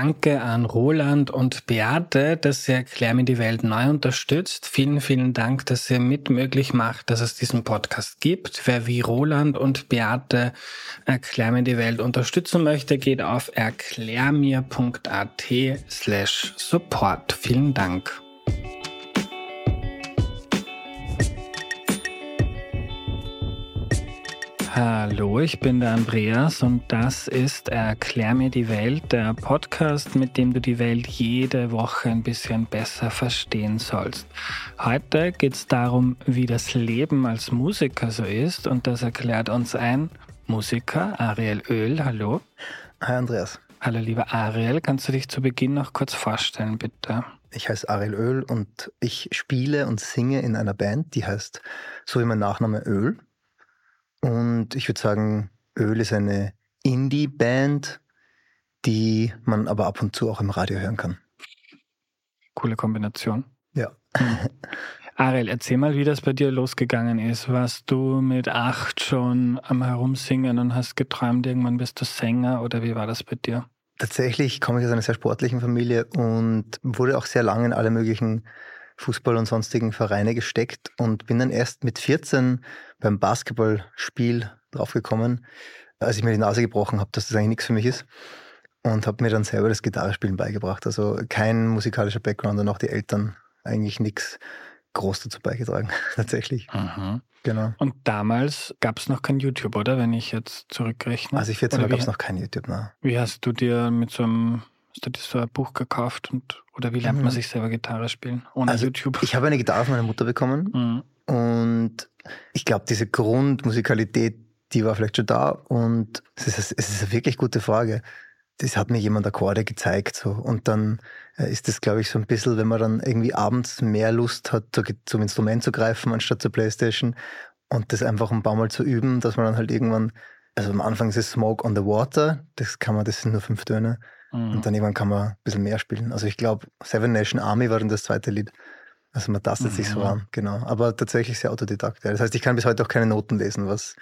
Danke an Roland und Beate, dass ihr Erklär mir die Welt neu unterstützt. Vielen, vielen Dank, dass ihr mitmöglich macht, dass es diesen Podcast gibt. Wer wie Roland und Beate Erklär mir die Welt unterstützen möchte, geht auf erklärmir.at slash support. Vielen Dank. Hallo, ich bin der Andreas und das ist Erklär mir die Welt, der Podcast, mit dem du die Welt jede Woche ein bisschen besser verstehen sollst. Heute geht es darum, wie das Leben als Musiker so ist und das erklärt uns ein Musiker, Ariel Öl. Hallo. Hi Andreas. Hallo lieber Ariel, kannst du dich zu Beginn noch kurz vorstellen, bitte? Ich heiße Ariel Öl und ich spiele und singe in einer Band, die heißt so wie mein Nachname Öl. Und ich würde sagen, Öl ist eine Indie-Band, die man aber ab und zu auch im Radio hören kann. Coole Kombination. Ja. Ariel, erzähl mal, wie das bei dir losgegangen ist. Warst du mit acht schon am Herumsingen und hast geträumt, irgendwann bist du Sänger oder wie war das bei dir? Tatsächlich komme ich aus einer sehr sportlichen Familie und wurde auch sehr lange in alle möglichen Fußball- und sonstigen Vereine gesteckt und bin dann erst mit 14 beim Basketballspiel draufgekommen, als ich mir die Nase gebrochen habe, dass das eigentlich nichts für mich ist. Und habe mir dann selber das Gitarrespielen beigebracht. Also kein musikalischer Background und auch die Eltern eigentlich nichts groß dazu beigetragen, tatsächlich. Mhm. Genau. Und damals gab es noch kein YouTube, oder? Wenn ich jetzt zurückrechne. Als ich 14 war, gab es noch kein YouTube, ne? Wie hast du dir mit so einem Hast du dir so ein Buch gekauft und oder wie lernt man mhm. sich selber Gitarre spielen ohne also YouTube? Ich habe eine Gitarre von meiner Mutter bekommen mhm. und ich glaube, diese Grundmusikalität, die war vielleicht schon da und es ist, es ist eine wirklich gute Frage. Das hat mir jemand Akkorde gezeigt so und dann äh, ist das, glaube ich, so ein bisschen, wenn man dann irgendwie abends mehr Lust hat, zum Instrument zu greifen anstatt zur Playstation und das einfach ein paar Mal zu üben, dass man dann halt irgendwann, also am Anfang ist es Smoke on the Water, das kann man, das sind nur fünf Töne Mhm. Und dann irgendwann kann man ein bisschen mehr spielen. Also ich glaube, Seven Nation Army war dann das zweite Lied. Also man tastet mhm. sich so an, genau. Aber tatsächlich sehr autodidakt. Ja. Das heißt, ich kann bis heute auch keine Noten lesen, was,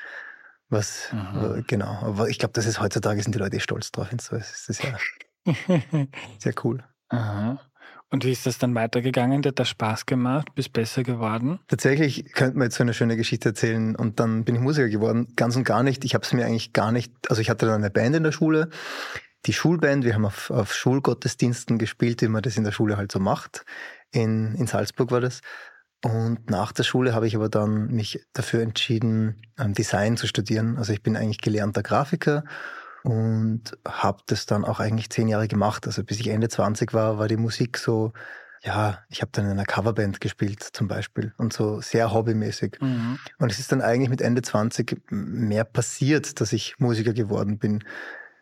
was, mhm. genau. Aber ich glaube, das ist heutzutage sind die Leute stolz drauf. Und so ist das ja sehr cool. Aha. Und wie ist das dann weitergegangen? Hat das Spaß gemacht? Bist besser geworden? Tatsächlich könnte man jetzt so eine schöne Geschichte erzählen und dann bin ich Musiker geworden. Ganz und gar nicht. Ich habe es mir eigentlich gar nicht, also ich hatte dann eine Band in der Schule, die Schulband. Wir haben auf, auf Schulgottesdiensten gespielt, wie man das in der Schule halt so macht. In, in Salzburg war das. Und nach der Schule habe ich aber dann mich dafür entschieden, Design zu studieren. Also ich bin eigentlich gelernter Grafiker und habe das dann auch eigentlich zehn Jahre gemacht. Also bis ich Ende 20 war, war die Musik so, ja, ich habe dann in einer Coverband gespielt zum Beispiel und so sehr hobbymäßig. Mhm. Und es ist dann eigentlich mit Ende 20 mehr passiert, dass ich Musiker geworden bin.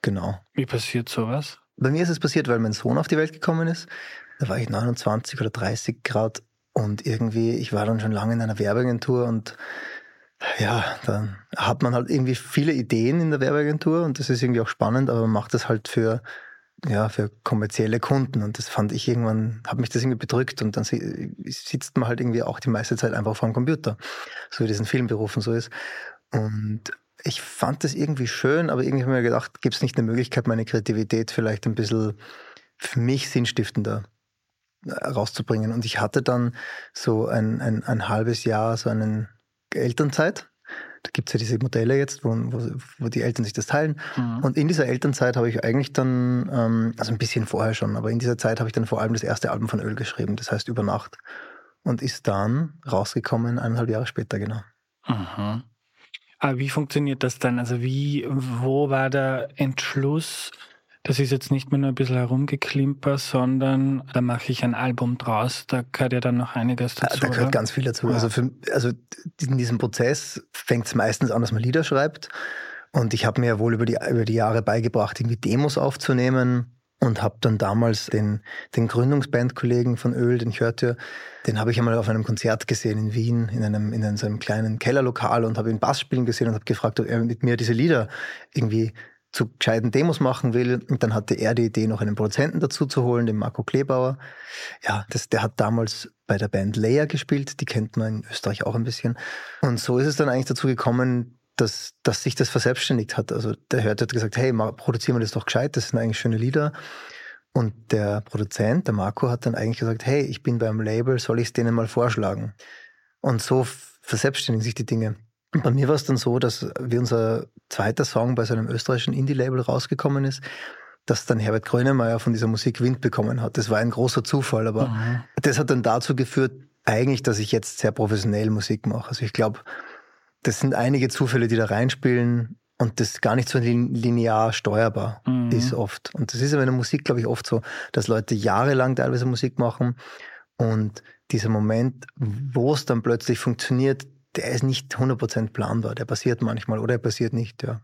Genau. Wie passiert sowas? Bei mir ist es passiert, weil mein Sohn auf die Welt gekommen ist. Da war ich 29 oder 30 Grad und irgendwie, ich war dann schon lange in einer Werbeagentur und ja, dann hat man halt irgendwie viele Ideen in der Werbeagentur und das ist irgendwie auch spannend, aber man macht das halt für, ja, für kommerzielle Kunden und das fand ich irgendwann, hat mich das irgendwie bedrückt und dann sitzt man halt irgendwie auch die meiste Zeit einfach vor dem Computer, so wie das in vielen Berufen so ist. Und ich fand das irgendwie schön, aber irgendwie habe ich mir gedacht, gibt es nicht eine Möglichkeit, meine Kreativität vielleicht ein bisschen für mich sinnstiftender äh, rauszubringen. Und ich hatte dann so ein, ein, ein halbes Jahr so eine Elternzeit. Da gibt es ja diese Modelle jetzt, wo, wo, wo, die Eltern sich das teilen. Mhm. Und in dieser Elternzeit habe ich eigentlich dann, ähm, also ein bisschen vorher schon, aber in dieser Zeit habe ich dann vor allem das erste Album von Öl geschrieben, das heißt Über Nacht. Und ist dann rausgekommen, eineinhalb Jahre später, genau. Mhm. Aber wie funktioniert das dann? Also wie, wo war der Entschluss? Das ist jetzt nicht mehr nur ein bisschen herumgeklimper, sondern da mache ich ein Album draus. Da gehört ja dann noch einiges dazu. Da gehört oder? ganz viel dazu. Ja. Also, für, also in diesem Prozess fängt es meistens an, dass man Lieder schreibt. Und ich habe mir ja wohl über die, über die Jahre beigebracht, irgendwie Demos aufzunehmen und habe dann damals den, den Gründungsbandkollegen von Öl, den hörte, den habe ich einmal auf einem Konzert gesehen in Wien, in einem, in einem, so einem kleinen Kellerlokal und habe ihn Bass spielen gesehen und habe gefragt, ob er mit mir diese Lieder irgendwie zu gescheiten Demos machen will. Und dann hatte er die Idee, noch einen Produzenten dazu zu holen, den Marco Klebauer. Ja, das, der hat damals bei der Band Leia gespielt, die kennt man in Österreich auch ein bisschen. Und so ist es dann eigentlich dazu gekommen, dass, dass sich das verselbstständigt hat. Also der Hört hat gesagt, hey, produzieren wir das doch gescheit, das sind eigentlich schöne Lieder. Und der Produzent, der Marco, hat dann eigentlich gesagt, hey, ich bin beim Label, soll ich es denen mal vorschlagen? Und so verselbstständigen sich die Dinge. Und bei mir war es dann so, dass wie unser zweiter Song bei so einem österreichischen Indie-Label rausgekommen ist, dass dann Herbert Grönemeyer von dieser Musik Wind bekommen hat. Das war ein großer Zufall, aber mhm. das hat dann dazu geführt, eigentlich, dass ich jetzt sehr professionell Musik mache. Also ich glaube, das sind einige Zufälle, die da reinspielen und das gar nicht so linear steuerbar mhm. ist oft. Und das ist aber in der Musik, glaube ich, oft so, dass Leute jahrelang teilweise Musik machen und dieser Moment, wo es dann plötzlich funktioniert, der ist nicht 100% planbar. Der passiert manchmal oder er passiert nicht, ja.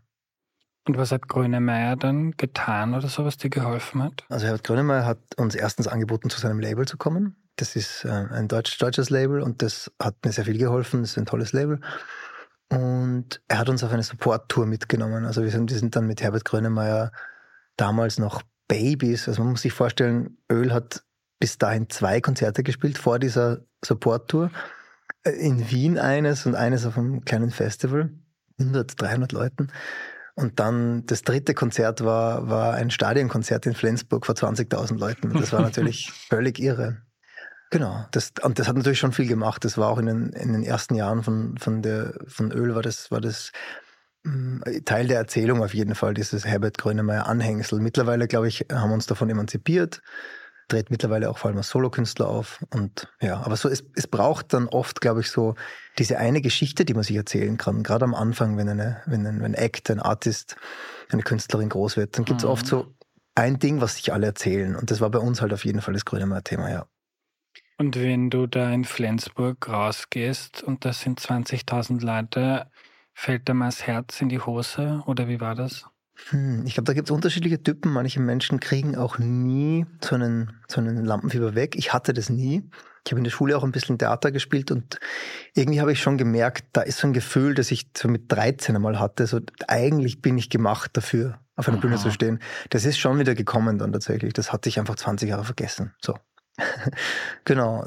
Und was hat Grönemeyer dann getan oder so, was dir geholfen hat? Also Herbert Grönemeyer hat uns erstens angeboten, zu seinem Label zu kommen. Das ist äh, ein deutsch, deutsches Label und das hat mir sehr viel geholfen. Das ist ein tolles Label. Und er hat uns auf eine Support-Tour mitgenommen. Also wir sind, wir sind dann mit Herbert Grönemeyer damals noch Babys. Also man muss sich vorstellen, Öl hat bis dahin zwei Konzerte gespielt vor dieser Support-Tour. Äh, in Wien eines und eines auf einem kleinen Festival. 100, 300 Leuten. Und dann das dritte Konzert war, war ein Stadionkonzert in Flensburg vor 20.000 Leuten. Das war natürlich völlig irre. Genau, das, und das hat natürlich schon viel gemacht. Das war auch in den, in den ersten Jahren von, von, der, von Öl, war das, war das mm, Teil der Erzählung auf jeden Fall, dieses Herbert Grönemeyer Anhängsel. Mittlerweile, glaube ich, haben wir uns davon emanzipiert, dreht mittlerweile auch vor allem als Solokünstler auf. Und ja, aber so, es, es braucht dann oft, glaube ich, so diese eine Geschichte, die man sich erzählen kann. Gerade am Anfang, wenn eine, wenn ein, wenn ein Act, ein Artist, eine Künstlerin groß wird, dann gibt es mhm. oft so ein Ding, was sich alle erzählen. Und das war bei uns halt auf jeden Fall das Grönemeyer-Thema, ja. Und wenn du da in Flensburg rausgehst und das sind 20.000 Leute, fällt da mal das Herz in die Hose oder wie war das? Hm, ich glaube, da gibt es unterschiedliche Typen. Manche Menschen kriegen auch nie so einen, so einen Lampenfieber weg. Ich hatte das nie. Ich habe in der Schule auch ein bisschen Theater gespielt und irgendwie habe ich schon gemerkt, da ist so ein Gefühl, das ich so mit 13 einmal hatte. So, eigentlich bin ich gemacht dafür, auf einer Aha. Bühne zu stehen. Das ist schon wieder gekommen dann tatsächlich. Das hatte ich einfach 20 Jahre vergessen. So. genau.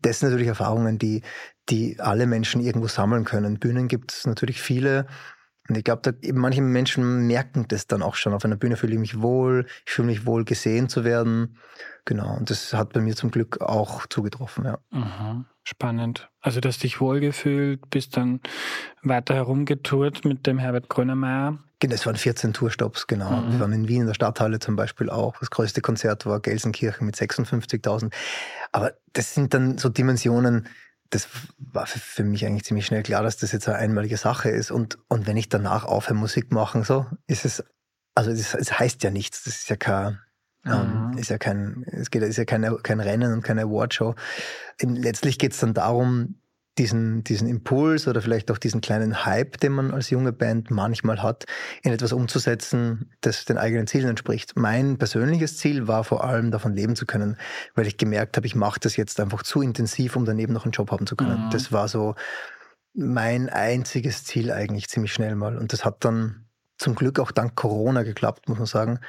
Das sind natürlich Erfahrungen, die, die alle Menschen irgendwo sammeln können. Bühnen gibt es natürlich viele. Und ich glaube, manche Menschen merken das dann auch schon. Auf einer Bühne fühle ich mich wohl, ich fühle mich wohl gesehen zu werden. Genau. Und das hat bei mir zum Glück auch zugetroffen, ja. Mhm. Spannend. Also, dass dich wohlgefühlt, bist dann weiter herumgetourt mit dem Herbert Grönemeyer. Es waren 14 Tourstops, genau. Mhm. Wir waren in Wien in der Stadthalle zum Beispiel auch. Das größte Konzert war Gelsenkirchen mit 56.000. Aber das sind dann so Dimensionen, das war für mich eigentlich ziemlich schnell klar, dass das jetzt eine einmalige Sache ist. Und, und wenn ich danach aufhöre, Musik machen, so, ist es, also es, es heißt ja nichts. Das ist ja kein, ähm, mhm. ist ja kein, es geht, ist ja keine, kein Rennen und keine Awardshow. Letztlich geht es dann darum, diesen, diesen Impuls oder vielleicht auch diesen kleinen Hype, den man als junge Band manchmal hat, in etwas umzusetzen, das den eigenen Zielen entspricht. Mein persönliches Ziel war vor allem davon leben zu können, weil ich gemerkt habe, ich mache das jetzt einfach zu intensiv, um daneben noch einen Job haben zu können. Mhm. Das war so mein einziges Ziel eigentlich ziemlich schnell mal. Und das hat dann zum Glück auch dank Corona geklappt, muss man sagen,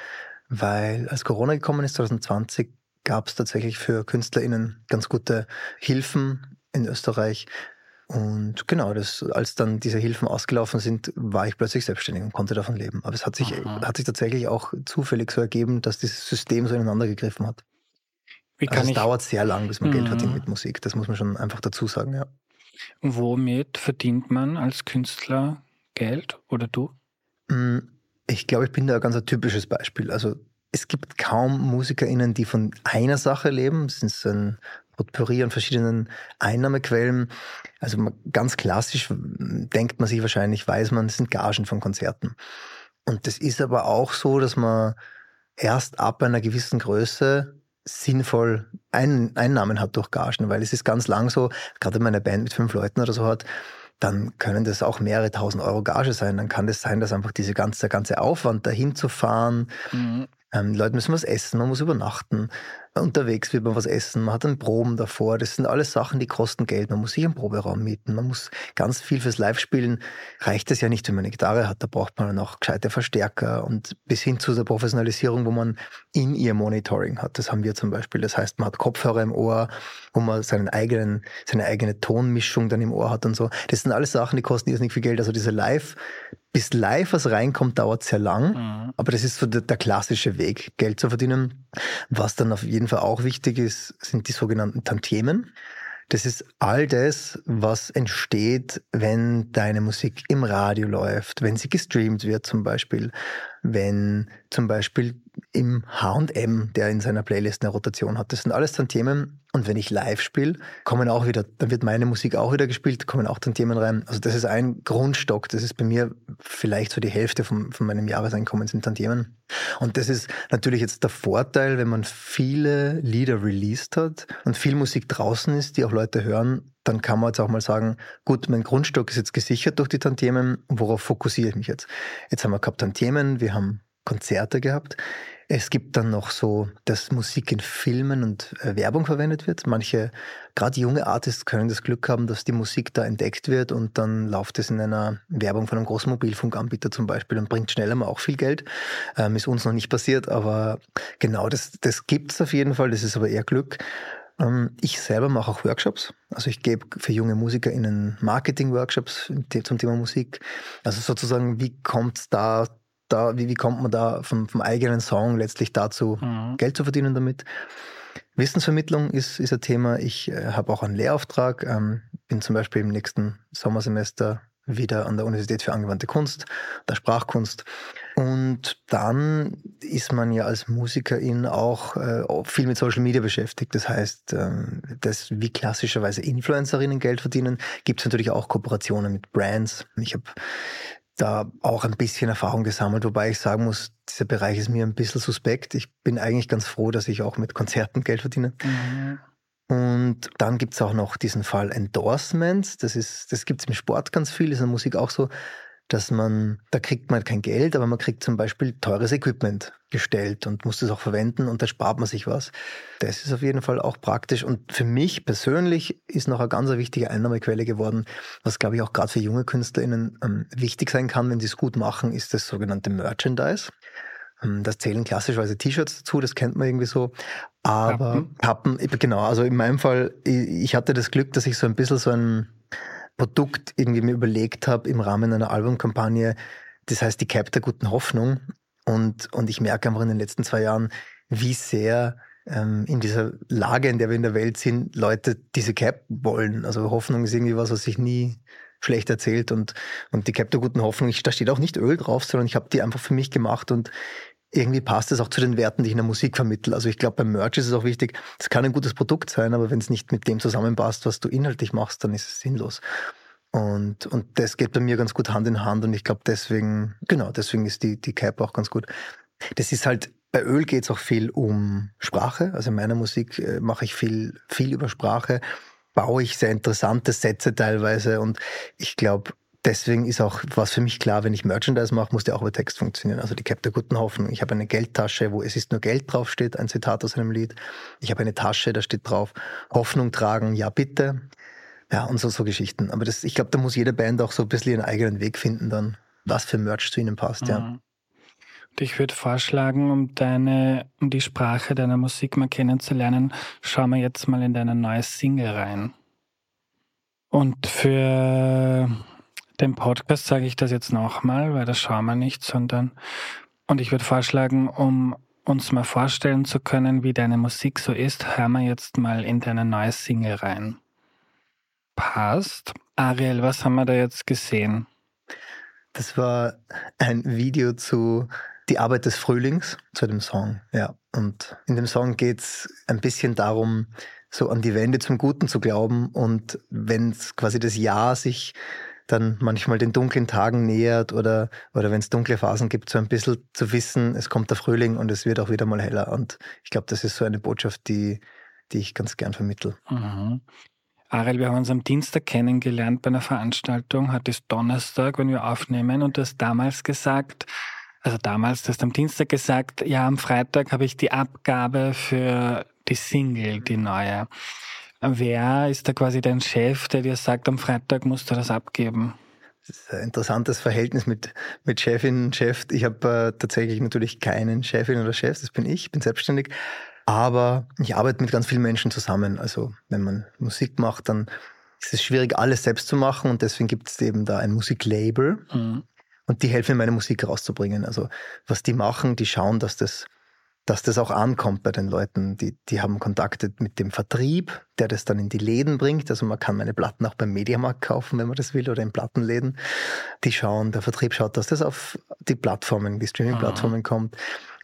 weil als Corona gekommen ist 2020, gab es tatsächlich für KünstlerInnen ganz gute Hilfen in Österreich. Und genau, das, als dann diese Hilfen ausgelaufen sind, war ich plötzlich selbstständig und konnte davon leben. Aber es hat sich, hat sich tatsächlich auch zufällig so ergeben, dass dieses System so ineinander gegriffen hat. Wie also kann es dauert sehr lang, bis man mhm. Geld verdient mit Musik. Das muss man schon einfach dazu sagen, ja. Womit verdient man als Künstler Geld oder du? Mm, ich glaube, ich bin da ganz ein typisches Beispiel. Also es gibt kaum MusikerInnen, die von einer Sache leben. Es ist ein Potpourri an verschiedenen Einnahmequellen. Also ganz klassisch denkt man sich wahrscheinlich, weiß man, es sind Gagen von Konzerten. Und das ist aber auch so, dass man erst ab einer gewissen Größe sinnvoll Ein Einnahmen hat durch Gagen, weil es ist ganz lang so, gerade wenn man eine Band mit fünf Leuten oder so hat, dann können das auch mehrere tausend Euro Gage sein. Dann kann das sein, dass einfach diese ganze, der ganze Aufwand, dahin zu fahren, mhm. Ähm, Leute müssen was essen, man muss übernachten unterwegs wird man was essen, man hat einen Proben davor. Das sind alles Sachen, die kosten Geld. Man muss sich einen Proberaum mieten, man muss ganz viel fürs Live-Spielen. Reicht es ja nicht, wenn man eine Gitarre hat, da braucht man auch gescheite Verstärker und bis hin zu der Professionalisierung, wo man in ihr Monitoring hat. Das haben wir zum Beispiel. Das heißt, man hat Kopfhörer im Ohr, wo man seinen eigenen, seine eigene Tonmischung dann im Ohr hat und so. Das sind alles Sachen, die kosten irrsinnig viel Geld. Also diese Live- bis live was reinkommt, dauert sehr lang. Mhm. Aber das ist so der, der, klassische Weg, Geld zu verdienen. Was dann auf jeden Fall auch wichtig ist, sind die sogenannten Tantiemen. Das ist all das, was entsteht, wenn deine Musik im Radio läuft, wenn sie gestreamt wird zum Beispiel, wenn zum Beispiel im H&M, der in seiner Playlist eine Rotation hat. Das sind alles dann Themen. Und wenn ich live spiele, kommen auch wieder, dann wird meine Musik auch wieder gespielt, kommen auch dann Themen rein. Also das ist ein Grundstock. Das ist bei mir vielleicht so die Hälfte von, von meinem Jahreseinkommen sind dann Themen. Und das ist natürlich jetzt der Vorteil, wenn man viele Lieder released hat und viel Musik draußen ist, die auch Leute hören, dann kann man jetzt auch mal sagen, gut, mein Grundstock ist jetzt gesichert durch die Tantiemen, worauf fokussiere ich mich jetzt? Jetzt haben wir gehabt Tantiemen, wir haben Konzerte gehabt. Es gibt dann noch so, dass Musik in Filmen und äh, Werbung verwendet wird. Manche, gerade junge Artists können das Glück haben, dass die Musik da entdeckt wird und dann läuft es in einer Werbung von einem großen Mobilfunkanbieter zum Beispiel und bringt schneller mal auch viel Geld. Ähm, ist uns noch nicht passiert, aber genau, das, das gibt es auf jeden Fall. Das ist aber eher Glück. Ähm, ich selber mache auch Workshops. Also ich gebe für junge MusikerInnen Marketing-Workshops zum Thema Musik. Also sozusagen, wie kommt da da, wie, wie kommt man da vom, vom eigenen Song letztlich dazu, mhm. Geld zu verdienen damit? Wissensvermittlung ist, ist ein Thema. Ich äh, habe auch einen Lehrauftrag, ähm, bin zum Beispiel im nächsten Sommersemester wieder an der Universität für angewandte Kunst, der Sprachkunst. Und dann ist man ja als Musikerin auch äh, viel mit Social Media beschäftigt. Das heißt, ähm, das wie klassischerweise Influencerinnen Geld verdienen, gibt es natürlich auch Kooperationen mit Brands. Ich habe da auch ein bisschen Erfahrung gesammelt, wobei ich sagen muss, dieser Bereich ist mir ein bisschen suspekt. Ich bin eigentlich ganz froh, dass ich auch mit Konzerten Geld verdiene. Mhm. Und dann gibt es auch noch diesen Fall Endorsements. Das, das gibt es im Sport ganz viel, ist in der Musik auch so dass man, da kriegt man kein Geld, aber man kriegt zum Beispiel teures Equipment gestellt und muss das auch verwenden und da spart man sich was. Das ist auf jeden Fall auch praktisch und für mich persönlich ist noch eine ganz wichtige Einnahmequelle geworden, was glaube ich auch gerade für junge KünstlerInnen ähm, wichtig sein kann, wenn sie es gut machen, ist das sogenannte Merchandise. Ähm, das zählen klassischerweise T-Shirts dazu, das kennt man irgendwie so. Aber Pappen. Pappen, genau, also in meinem Fall, ich hatte das Glück, dass ich so ein bisschen so ein Produkt irgendwie mir überlegt habe im Rahmen einer Albumkampagne. Das heißt die Cap der guten Hoffnung. Und, und ich merke einfach in den letzten zwei Jahren, wie sehr ähm, in dieser Lage, in der wir in der Welt sind, Leute diese Cap wollen. Also Hoffnung ist irgendwie was, was sich nie schlecht erzählt. Und, und die Cap der guten Hoffnung, ich, da steht auch nicht Öl drauf, sondern ich habe die einfach für mich gemacht und irgendwie passt es auch zu den Werten, die ich in der Musik vermittle. Also ich glaube, beim Merch ist es auch wichtig, es kann ein gutes Produkt sein, aber wenn es nicht mit dem zusammenpasst, was du inhaltlich machst, dann ist es sinnlos. Und, und das geht bei mir ganz gut Hand in Hand und ich glaube deswegen, genau, deswegen ist die, die Cap auch ganz gut. Das ist halt, bei Öl geht es auch viel um Sprache. Also in meiner Musik äh, mache ich viel, viel über Sprache, baue ich sehr interessante Sätze teilweise und ich glaube, deswegen ist auch was für mich klar, wenn ich Merchandise mache, muss der auch über Text funktionieren. Also die Cap der guten Hoffnung. Ich habe eine Geldtasche, wo es ist nur Geld draufsteht, ein Zitat aus einem Lied. Ich habe eine Tasche, da steht drauf, Hoffnung tragen, ja bitte. Ja, und so, so Geschichten. Aber das, ich glaube, da muss jede Band auch so ein bisschen ihren eigenen Weg finden dann, was für Merch zu ihnen passt, mhm. ja. Und ich würde vorschlagen, um deine, um die Sprache deiner Musik mal kennenzulernen, schauen wir jetzt mal in deine neue Single rein. Und für dem Podcast sage ich das jetzt nochmal, weil das schauen wir nicht, sondern und ich würde vorschlagen, um uns mal vorstellen zu können, wie deine Musik so ist, hören wir jetzt mal in deine neue Single rein. Passt. Ariel, was haben wir da jetzt gesehen? Das war ein Video zu Die Arbeit des Frühlings, zu dem Song, ja. Und in dem Song geht es ein bisschen darum, so an die Wende zum Guten zu glauben und wenn quasi das Jahr sich dann manchmal den dunklen Tagen nähert oder, oder wenn es dunkle Phasen gibt, so ein bisschen zu wissen, es kommt der Frühling und es wird auch wieder mal heller. Und ich glaube, das ist so eine Botschaft, die, die ich ganz gern vermittle. Mhm. Ariel, wir haben uns am Dienstag kennengelernt bei einer Veranstaltung. Heute ist Donnerstag, wenn wir aufnehmen. Und du hast damals gesagt, also damals, du hast am Dienstag gesagt, ja, am Freitag habe ich die Abgabe für die Single, die neue. Wer ist da quasi dein Chef, der dir sagt, am Freitag musst du das abgeben? Das ist ein interessantes Verhältnis mit, mit Chefin und Chef. Ich habe äh, tatsächlich natürlich keinen Chefin oder Chef, das bin ich, bin selbstständig. Aber ich arbeite mit ganz vielen Menschen zusammen. Also wenn man Musik macht, dann ist es schwierig, alles selbst zu machen und deswegen gibt es eben da ein Musiklabel. Mhm. Und die helfen mir, meine Musik rauszubringen. Also was die machen, die schauen, dass das dass das auch ankommt bei den Leuten. Die, die haben Kontakte mit dem Vertrieb, der das dann in die Läden bringt. Also man kann meine Platten auch beim Mediamarkt kaufen, wenn man das will, oder in Plattenläden. Die schauen, der Vertrieb schaut, dass das auf die Plattformen, die Streaming-Plattformen mhm. kommt.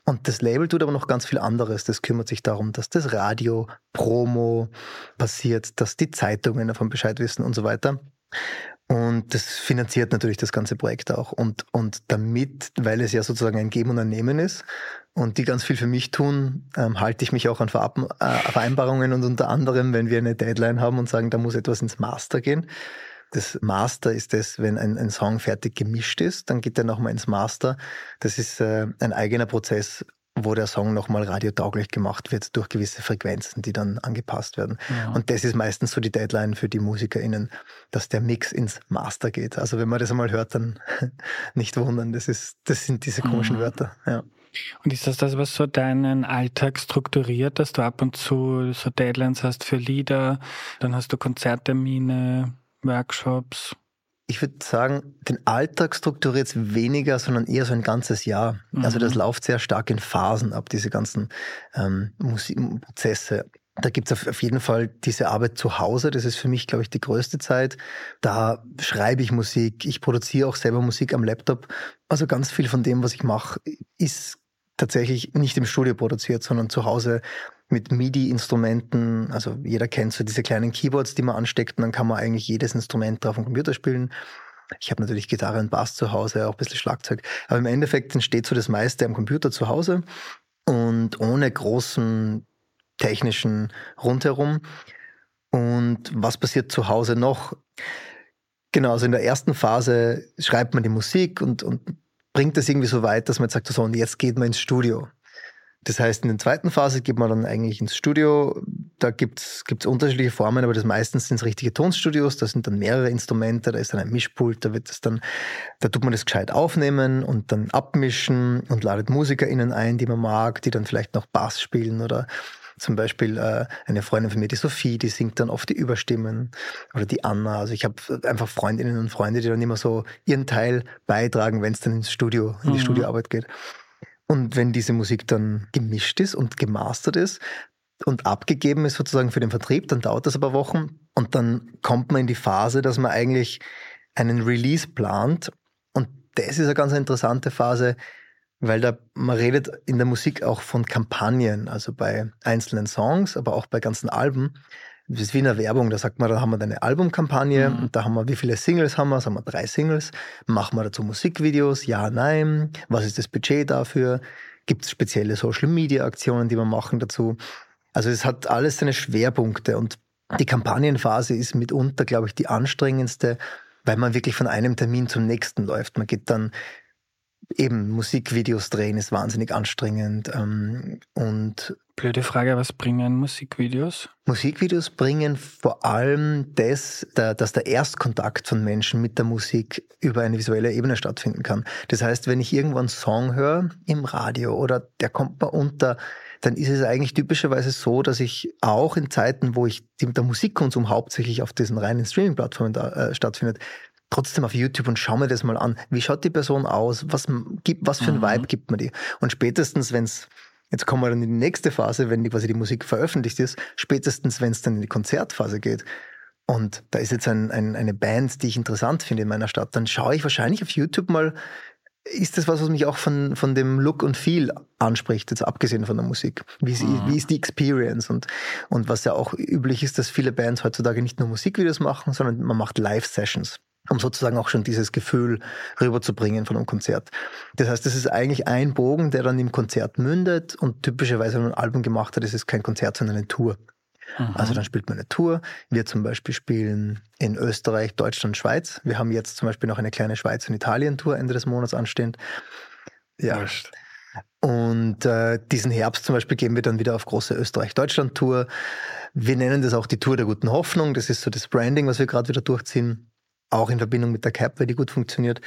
Und das Label tut aber noch ganz viel anderes. Das kümmert sich darum, dass das Radio, Promo passiert, dass die Zeitungen davon Bescheid wissen und so weiter. Und das finanziert natürlich das ganze Projekt auch. Und, und damit, weil es ja sozusagen ein Geben und ein Nehmen ist und die ganz viel für mich tun, ähm, halte ich mich auch an äh, Vereinbarungen und unter anderem, wenn wir eine Deadline haben und sagen, da muss etwas ins Master gehen. Das Master ist das, wenn ein, ein Song fertig gemischt ist, dann geht er nochmal ins Master. Das ist äh, ein eigener Prozess, wo der Song nochmal radiotauglich gemacht wird durch gewisse Frequenzen, die dann angepasst werden. Ja. Und das ist meistens so die Deadline für die MusikerInnen, dass der Mix ins Master geht. Also wenn man das einmal hört, dann nicht wundern, das, ist, das sind diese komischen mhm. Wörter. Ja. Und ist das das, was so deinen Alltag strukturiert, dass du ab und zu so Deadlines hast für Lieder, dann hast du Konzerttermine, Workshops? Ich würde sagen, den Alltag strukturiert es weniger, sondern eher so ein ganzes Jahr. Mhm. Also das mhm. läuft sehr stark in Phasen ab, diese ganzen ähm, Musikprozesse. Da gibt es auf jeden Fall diese Arbeit zu Hause. Das ist für mich, glaube ich, die größte Zeit. Da schreibe ich Musik. Ich produziere auch selber Musik am Laptop. Also ganz viel von dem, was ich mache, ist tatsächlich nicht im Studio produziert, sondern zu Hause mit MIDI-Instrumenten. Also jeder kennt so diese kleinen Keyboards, die man ansteckt und dann kann man eigentlich jedes Instrument drauf am Computer spielen. Ich habe natürlich Gitarre und Bass zu Hause, auch ein bisschen Schlagzeug. Aber im Endeffekt entsteht so das meiste am Computer zu Hause und ohne großen technischen Rundherum. Und was passiert zu Hause noch? Genau, also in der ersten Phase schreibt man die Musik und, und bringt das irgendwie so weit, dass man jetzt sagt, so, und jetzt geht man ins Studio. Das heißt, in der zweiten Phase geht man dann eigentlich ins Studio. Da gibt's gibt's unterschiedliche Formen, aber das meistens sind richtige Tonstudios. Da sind dann mehrere Instrumente, da ist dann ein Mischpult, da wird es dann, da tut man das gescheit aufnehmen und dann abmischen und ladet MusikerInnen ein, die man mag, die dann vielleicht noch Bass spielen oder zum Beispiel äh, eine Freundin von mir, die Sophie, die singt dann oft die Überstimmen oder die Anna. Also ich habe einfach Freundinnen und Freunde, die dann immer so ihren Teil beitragen, wenn es dann ins Studio, in die mhm. Studioarbeit geht. Und wenn diese Musik dann gemischt ist und gemastert ist und abgegeben ist sozusagen für den Vertrieb, dann dauert das aber Wochen und dann kommt man in die Phase, dass man eigentlich einen Release plant. Und das ist eine ganz interessante Phase, weil da man redet in der Musik auch von Kampagnen, also bei einzelnen Songs, aber auch bei ganzen Alben. Das ist wie in der Werbung, da sagt man, da haben wir eine Albumkampagne mhm. und da haben wir, wie viele Singles haben wir? Das haben wir drei Singles. Machen wir dazu Musikvideos? Ja, nein. Was ist das Budget dafür? Gibt es spezielle Social Media Aktionen, die wir machen dazu? Also es hat alles seine Schwerpunkte und die Kampagnenphase ist mitunter, glaube ich, die anstrengendste, weil man wirklich von einem Termin zum nächsten läuft. Man geht dann eben Musikvideos drehen ist wahnsinnig anstrengend. Ähm, und Blöde Frage, was bringen Musikvideos? Musikvideos bringen vor allem das, dass der Erstkontakt von Menschen mit der Musik über eine visuelle Ebene stattfinden kann. Das heißt, wenn ich irgendwo einen Song höre im Radio oder der kommt mal unter, dann ist es eigentlich typischerweise so, dass ich auch in Zeiten, wo ich der Musikkonsum hauptsächlich auf diesen reinen Streaming-Plattformen äh, stattfindet, trotzdem auf YouTube und schau mir das mal an. Wie schaut die Person aus? Was, gibt, was für ein mhm. Vibe gibt man die? Und spätestens, wenn es, jetzt kommen wir dann in die nächste Phase, wenn die, quasi die Musik veröffentlicht ist, spätestens, wenn es dann in die Konzertphase geht, und da ist jetzt ein, ein, eine Band, die ich interessant finde in meiner Stadt, dann schaue ich wahrscheinlich auf YouTube mal, ist das was, was mich auch von, von dem Look und Feel anspricht, jetzt abgesehen von der Musik? Wie ist, mhm. wie ist die Experience? Und, und was ja auch üblich ist, dass viele Bands heutzutage nicht nur Musikvideos machen, sondern man macht Live-Sessions um sozusagen auch schon dieses Gefühl rüberzubringen von einem Konzert. Das heißt, es ist eigentlich ein Bogen, der dann im Konzert mündet und typischerweise, wenn man ein Album gemacht hat, ist es kein Konzert, sondern eine Tour. Mhm. Also dann spielt man eine Tour. Wir zum Beispiel spielen in Österreich, Deutschland, Schweiz. Wir haben jetzt zum Beispiel noch eine kleine Schweiz- und Italien-Tour Ende des Monats anstehend. Ja. Und äh, diesen Herbst zum Beispiel gehen wir dann wieder auf große Österreich-Deutschland-Tour. Wir nennen das auch die Tour der guten Hoffnung. Das ist so das Branding, was wir gerade wieder durchziehen. Auch in Verbindung mit der Cap, weil die gut funktioniert.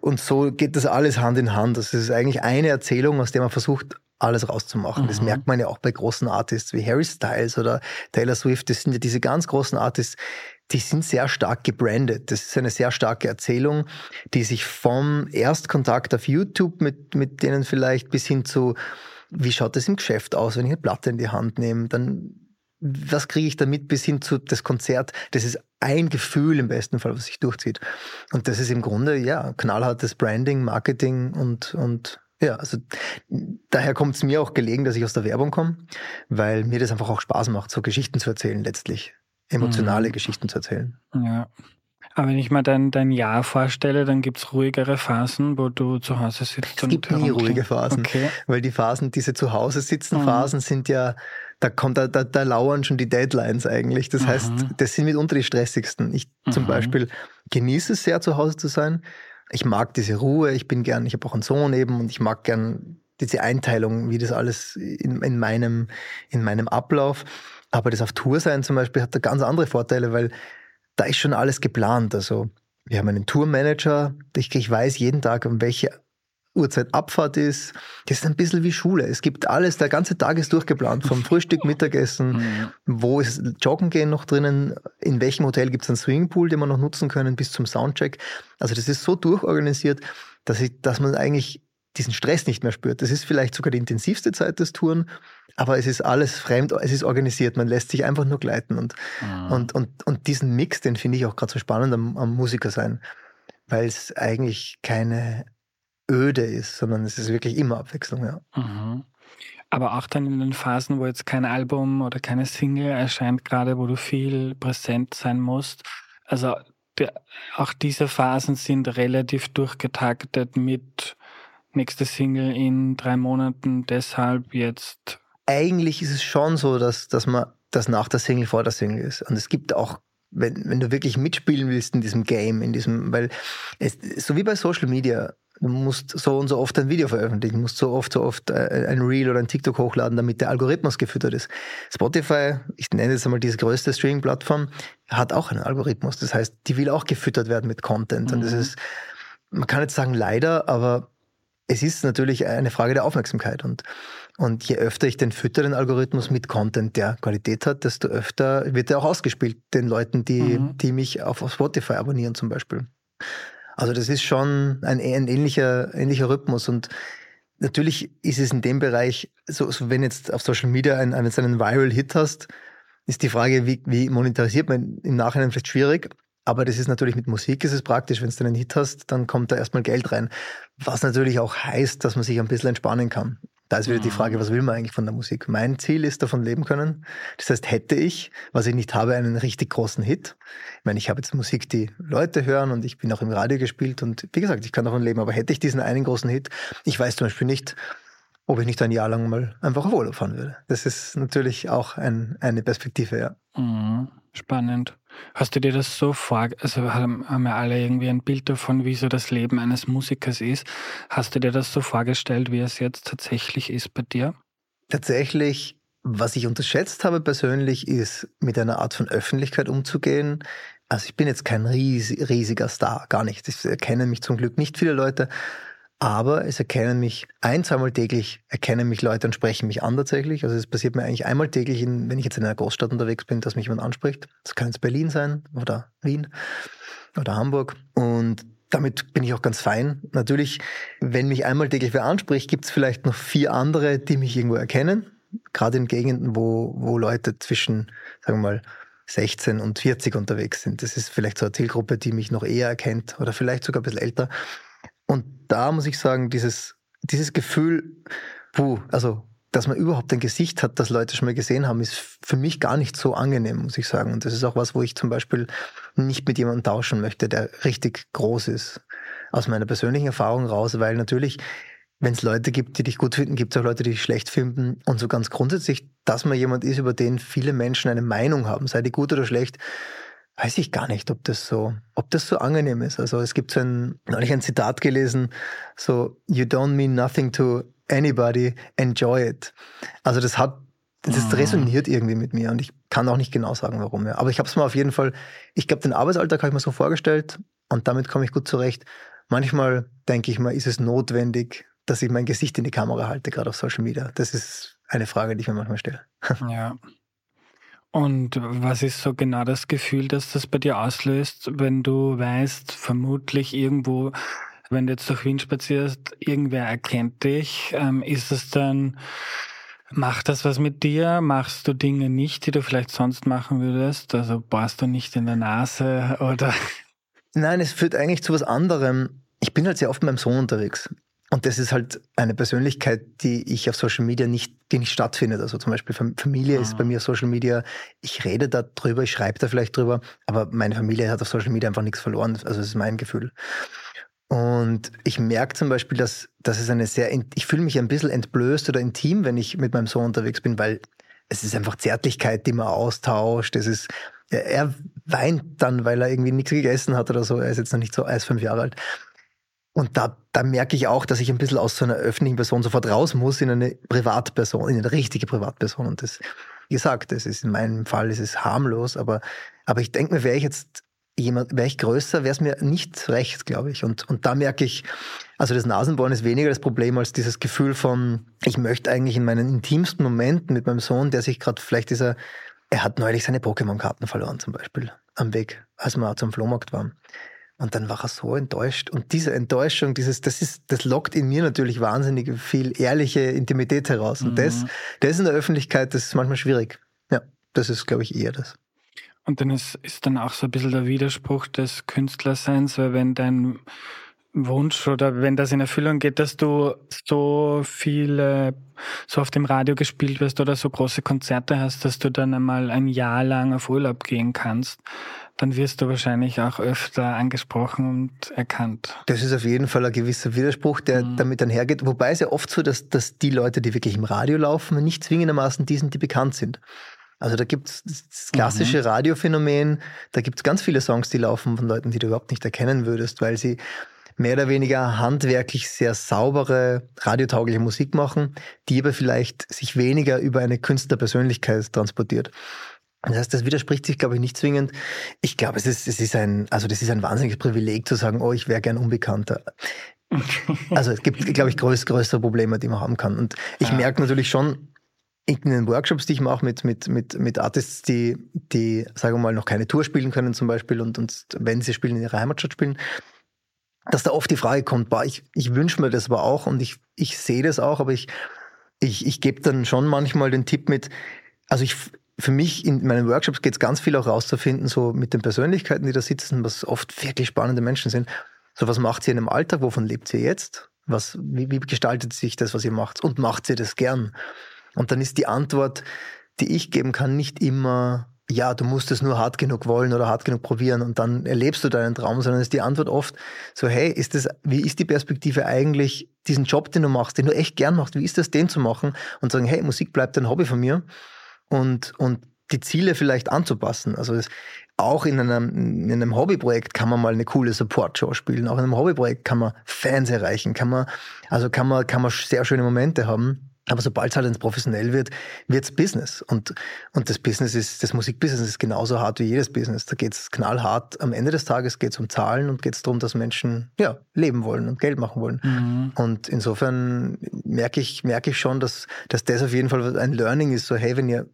Und so geht das alles Hand in Hand. Das ist eigentlich eine Erzählung, aus der man versucht, alles rauszumachen. Mhm. Das merkt man ja auch bei großen Artists wie Harry Styles oder Taylor Swift. Das sind ja diese ganz großen Artists, die sind sehr stark gebrandet. Das ist eine sehr starke Erzählung, die sich vom Erstkontakt auf YouTube mit, mit denen vielleicht bis hin zu, wie schaut das im Geschäft aus, wenn ich eine Platte in die Hand nehme, dann was kriege ich damit bis hin zu das Konzert? Das ist ein Gefühl im besten Fall, was sich durchzieht. Und das ist im Grunde, ja, knallhartes Branding, Marketing und, und ja, also daher kommt es mir auch gelegen, dass ich aus der Werbung komme, weil mir das einfach auch Spaß macht, so Geschichten zu erzählen letztlich. Emotionale mhm. Geschichten zu erzählen. Ja. Aber wenn ich mir dein, dein Jahr vorstelle, dann gibt es ruhigere Phasen, wo du zu Hause sitzt. Es gibt nie ruhige Phasen, okay. weil die Phasen, diese zu Hause sitzen Phasen mhm. sind ja, da kommt, da, da, da lauern schon die Deadlines eigentlich. Das mhm. heißt, das sind mitunter die stressigsten. Ich zum mhm. Beispiel genieße es sehr, zu Hause zu sein. Ich mag diese Ruhe, ich bin gern, ich habe auch einen Sohn eben und ich mag gern diese Einteilung, wie das alles in, in, meinem, in meinem Ablauf. Aber das auf Tour sein zum Beispiel hat da ganz andere Vorteile, weil da ist schon alles geplant. Also wir haben einen Tourmanager, ich, ich weiß jeden Tag, um welche Uhrzeit Abfahrt ist. Das ist ein bisschen wie Schule. Es gibt alles, der ganze Tag ist durchgeplant, vom Frühstück, Mittagessen, mhm. wo ist Joggen gehen noch drinnen, in welchem Hotel gibt es einen Swimmingpool, den wir noch nutzen können, bis zum Soundcheck. Also das ist so durchorganisiert, dass, ich, dass man eigentlich diesen Stress nicht mehr spürt. Das ist vielleicht sogar die intensivste Zeit des Touren, aber es ist alles fremd, es ist organisiert, man lässt sich einfach nur gleiten. Und, mhm. und, und, und diesen Mix, den finde ich auch gerade so spannend am, am Musiker sein, weil es eigentlich keine Öde ist, sondern es ist wirklich immer Abwechslung. Ja. Mhm. Aber auch dann in den Phasen, wo jetzt kein Album oder keine Single erscheint, gerade wo du viel präsent sein musst. Also der, auch diese Phasen sind relativ durchgetaktet mit nächste Single in drei Monaten, deshalb jetzt. Eigentlich ist es schon so, dass, dass man das nach der Single vor der Single ist. Und es gibt auch, wenn, wenn du wirklich mitspielen willst in diesem Game, in diesem, weil es, so wie bei Social Media, du musst so und so oft ein Video veröffentlichen, musst so oft, so oft äh, ein Reel oder ein TikTok hochladen, damit der Algorithmus gefüttert ist. Spotify, ich nenne jetzt einmal diese größte Streaming-Plattform, hat auch einen Algorithmus. Das heißt, die will auch gefüttert werden mit Content. Mhm. Und das mhm. ist, man kann jetzt sagen leider, aber es ist natürlich eine Frage der Aufmerksamkeit. Und, und je öfter ich den fütter, den Algorithmus mit Content, der Qualität hat, desto öfter wird er auch ausgespielt, den Leuten, die, mhm. die mich auf Spotify abonnieren zum Beispiel. Also das ist schon ein, ein ähnlicher, ähnlicher Rhythmus. Und natürlich ist es in dem Bereich, so, so wenn jetzt auf Social Media einen, einen, einen Viral-Hit hast, ist die Frage, wie, wie monetarisiert man im Nachhinein vielleicht schwierig. Aber das ist natürlich mit Musik ist es praktisch, wenn du einen Hit hast, dann kommt da erstmal Geld rein. Was natürlich auch heißt, dass man sich ein bisschen entspannen kann. Da ist wieder die Frage, was will man eigentlich von der Musik? Mein Ziel ist davon leben können. Das heißt, hätte ich, was ich nicht habe, einen richtig großen Hit. Ich meine, ich habe jetzt Musik, die Leute hören und ich bin auch im Radio gespielt und wie gesagt, ich kann davon leben. Aber hätte ich diesen einen großen Hit, ich weiß zum Beispiel nicht, ob ich nicht ein Jahr lang mal einfach auf Urlaub fahren würde. Das ist natürlich auch ein, eine Perspektive, ja. Mhm. Spannend. Hast du dir das so vor, also haben, haben ja alle irgendwie ein Bild davon, wie so das Leben eines Musikers ist. Hast du dir das so vorgestellt, wie es jetzt tatsächlich ist bei dir? Tatsächlich, was ich unterschätzt habe persönlich, ist mit einer Art von Öffentlichkeit umzugehen. Also ich bin jetzt kein riesiger Star, gar nicht. Das erkennen mich zum Glück nicht viele Leute. Aber es erkennen mich ein, zweimal täglich, erkennen mich Leute und sprechen mich an tatsächlich. Also es passiert mir eigentlich einmal täglich, in, wenn ich jetzt in einer Großstadt unterwegs bin, dass mich jemand anspricht. Das kann jetzt Berlin sein oder Wien oder Hamburg. Und damit bin ich auch ganz fein. Natürlich, wenn mich einmal täglich wer anspricht, gibt es vielleicht noch vier andere, die mich irgendwo erkennen. Gerade in Gegenden, wo, wo Leute zwischen, sagen wir mal, 16 und 40 unterwegs sind. Das ist vielleicht so eine Zielgruppe, die mich noch eher erkennt oder vielleicht sogar ein bisschen älter. Und da muss ich sagen, dieses, dieses Gefühl, puh, also dass man überhaupt ein Gesicht hat, das Leute schon mal gesehen haben, ist für mich gar nicht so angenehm, muss ich sagen. Und das ist auch was, wo ich zum Beispiel nicht mit jemandem tauschen möchte, der richtig groß ist. Aus meiner persönlichen Erfahrung raus, weil natürlich, wenn es Leute gibt, die dich gut finden, gibt es auch Leute, die dich schlecht finden. Und so ganz grundsätzlich, dass man jemand ist, über den viele Menschen eine Meinung haben, sei die gut oder schlecht, weiß ich gar nicht, ob das so, ob das so angenehm ist. Also es gibt so ein, neulich ein Zitat gelesen, so, you don't mean nothing to anybody, enjoy it. Also das hat, das mhm. resoniert irgendwie mit mir und ich kann auch nicht genau sagen, warum. Ja. Aber ich habe es mir auf jeden Fall, ich glaube, den Arbeitsalltag habe ich mir so vorgestellt und damit komme ich gut zurecht. Manchmal denke ich mal, ist es notwendig, dass ich mein Gesicht in die Kamera halte, gerade auf Social Media. Das ist eine Frage, die ich mir manchmal stelle. Ja. Und was ist so genau das Gefühl, das das bei dir auslöst, wenn du weißt, vermutlich irgendwo, wenn du jetzt durch Wien spazierst, irgendwer erkennt dich? Ähm, ist es dann, macht das was mit dir? Machst du Dinge nicht, die du vielleicht sonst machen würdest? Also bohrst du nicht in der Nase oder? Nein, es führt eigentlich zu was anderem. Ich bin halt sehr oft mit meinem Sohn unterwegs. Und das ist halt eine Persönlichkeit, die ich auf Social Media nicht, die nicht stattfindet. Also zum Beispiel Familie ah. ist bei mir Social Media. Ich rede da drüber, ich schreibe da vielleicht drüber, aber meine Familie hat auf Social Media einfach nichts verloren. Also das ist mein Gefühl. Und ich merke zum Beispiel, dass, dass es eine sehr, ich fühle mich ein bisschen entblößt oder intim, wenn ich mit meinem Sohn unterwegs bin, weil es ist einfach Zärtlichkeit, die man austauscht. Es ist, er weint dann, weil er irgendwie nichts gegessen hat oder so. Er ist jetzt noch nicht so, er ist fünf Jahre alt. Und da, da merke ich auch, dass ich ein bisschen aus so einer öffentlichen Person sofort raus muss in eine Privatperson, in eine richtige Privatperson. Und das, wie gesagt, das ist in meinem Fall ist es harmlos, aber, aber ich denke mir, wäre ich jetzt jemand, wäre ich größer, wäre es mir nicht recht, glaube ich. Und, und da merke ich, also das Nasenbohren ist weniger das Problem als dieses Gefühl von, ich möchte eigentlich in meinen intimsten Momenten mit meinem Sohn, der sich gerade vielleicht dieser, er hat neulich seine Pokémon-Karten verloren zum Beispiel am Weg, als wir zum Flohmarkt waren. Und dann war er so enttäuscht. Und diese Enttäuschung, dieses, das ist, das lockt in mir natürlich wahnsinnig viel ehrliche Intimität heraus. Und mhm. das, das in der Öffentlichkeit, das ist manchmal schwierig. Ja, das ist, glaube ich, eher das. Und dann ist, ist dann auch so ein bisschen der Widerspruch des Künstlerseins, weil wenn dein Wunsch oder wenn das in Erfüllung geht, dass du so viele, so auf dem Radio gespielt wirst oder so große Konzerte hast, dass du dann einmal ein Jahr lang auf Urlaub gehen kannst, dann wirst du wahrscheinlich auch öfter angesprochen und erkannt. Das ist auf jeden Fall ein gewisser Widerspruch, der mhm. damit einhergeht. Wobei es ja oft so, dass, dass die Leute, die wirklich im Radio laufen, nicht zwingendermaßen die sind, die bekannt sind. Also da gibt es das klassische mhm. Radiophänomen, da gibt es ganz viele Songs, die laufen von Leuten, die du überhaupt nicht erkennen würdest, weil sie mehr oder weniger handwerklich sehr saubere, radiotaugliche Musik machen, die aber vielleicht sich weniger über eine Künstlerpersönlichkeit transportiert. Das heißt, das widerspricht sich, glaube ich, nicht zwingend. Ich glaube, es ist, es ist ein, also das ist ein wahnsinniges Privileg zu sagen, oh, ich wäre gern Unbekannter. Also es gibt, glaube ich, größ, größere Probleme, die man haben kann. Und ich ja. merke natürlich schon in den Workshops, die ich mache mit, mit, mit, mit Artists, die, die, sagen wir mal, noch keine Tour spielen können zum Beispiel und, und wenn sie spielen, in ihrer Heimatstadt spielen, dass da oft die Frage kommt, boah, ich, ich wünsche mir das aber auch und ich, ich sehe das auch, aber ich, ich, ich gebe dann schon manchmal den Tipp mit, also ich, für mich in meinen Workshops geht es ganz viel auch rauszufinden, so mit den Persönlichkeiten, die da sitzen, was oft wirklich spannende Menschen sind. So, was macht ihr in einem Alltag? Wovon lebt ihr jetzt? Was, wie, wie gestaltet sich das, was ihr macht? Und macht ihr das gern? Und dann ist die Antwort, die ich geben kann, nicht immer, ja, du musst es nur hart genug wollen oder hart genug probieren und dann erlebst du deinen Traum, sondern ist die Antwort oft so, hey, ist das, wie ist die Perspektive eigentlich, diesen Job, den du machst, den du echt gern machst, wie ist das, den zu machen und sagen, hey, Musik bleibt ein Hobby von mir und, und die Ziele vielleicht anzupassen. Also es, auch in einem, in einem Hobbyprojekt kann man mal eine coole Support-Show spielen. Auch in einem Hobbyprojekt kann man Fans erreichen, kann man, also kann man, kann man sehr schöne Momente haben. Aber sobald es halt ins Professionell wird, wird's Business. Und, und das Business ist, das Musikbusiness ist genauso hart wie jedes Business. Da geht's knallhart. Am Ende des Tages geht's um Zahlen und geht's darum, dass Menschen ja, leben wollen und Geld machen wollen. Mhm. Und insofern merke ich, merke ich schon, dass, dass das auf jeden Fall ein Learning ist. So, hey, wenn ihr,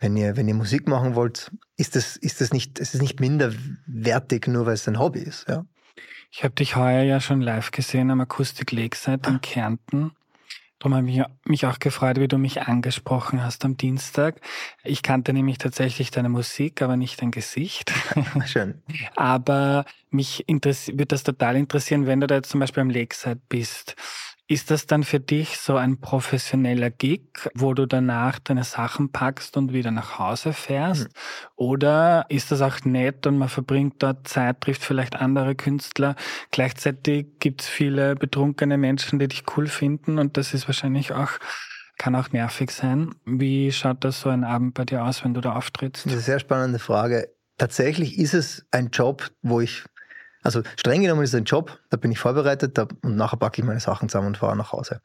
wenn ihr, wenn ihr Musik machen wollt, ist das, ist das nicht, es ist nicht minderwertig, nur weil es ein Hobby ist. Ja. Ich habe dich heuer ja schon live gesehen am Akustik Lakeside in Kärnten. Darum habe ich mich auch gefreut, wie du mich angesprochen hast am Dienstag. Ich kannte nämlich tatsächlich deine Musik, aber nicht dein Gesicht. Schön. aber mich würde das total interessieren, wenn du da jetzt zum Beispiel am Lakeside bist. Ist das dann für dich so ein professioneller Gig, wo du danach deine Sachen packst und wieder nach Hause fährst? Mhm. Oder ist das auch nett und man verbringt dort Zeit, trifft vielleicht andere Künstler? Gleichzeitig gibt es viele betrunkene Menschen, die dich cool finden und das ist wahrscheinlich auch kann auch nervig sein. Wie schaut das so ein Abend bei dir aus, wenn du da auftrittst? Das ist eine sehr spannende Frage. Tatsächlich ist es ein Job, wo ich also streng genommen ist es ein Job, da bin ich vorbereitet da, und nachher packe ich meine Sachen zusammen und fahre nach Hause.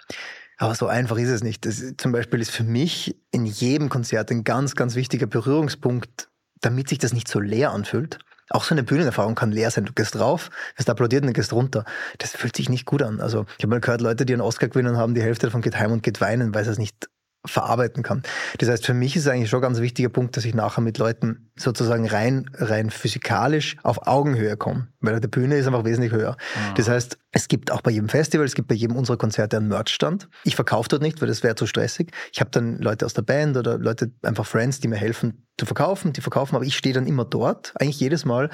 Aber so einfach ist es nicht. Das, zum Beispiel ist für mich in jedem Konzert ein ganz, ganz wichtiger Berührungspunkt, damit sich das nicht so leer anfühlt. Auch so eine Bühnenerfahrung kann leer sein. Du gehst drauf, wirst applaudiert und dann gehst runter. Das fühlt sich nicht gut an. Also ich habe mal gehört, Leute, die einen Oscar gewinnen haben, die Hälfte davon geht heim und geht weinen, weil sie es nicht verarbeiten kann. Das heißt, für mich ist eigentlich schon ein ganz wichtiger Punkt, dass ich nachher mit Leuten sozusagen rein, rein physikalisch auf Augenhöhe komme, weil die Bühne ist einfach wesentlich höher. Mhm. Das heißt, es gibt auch bei jedem Festival, es gibt bei jedem unserer Konzerte einen Merchstand. Ich verkaufe dort nicht, weil das wäre zu stressig. Ich habe dann Leute aus der Band oder Leute, einfach Friends, die mir helfen zu verkaufen, die verkaufen, aber ich stehe dann immer dort, eigentlich jedes Mal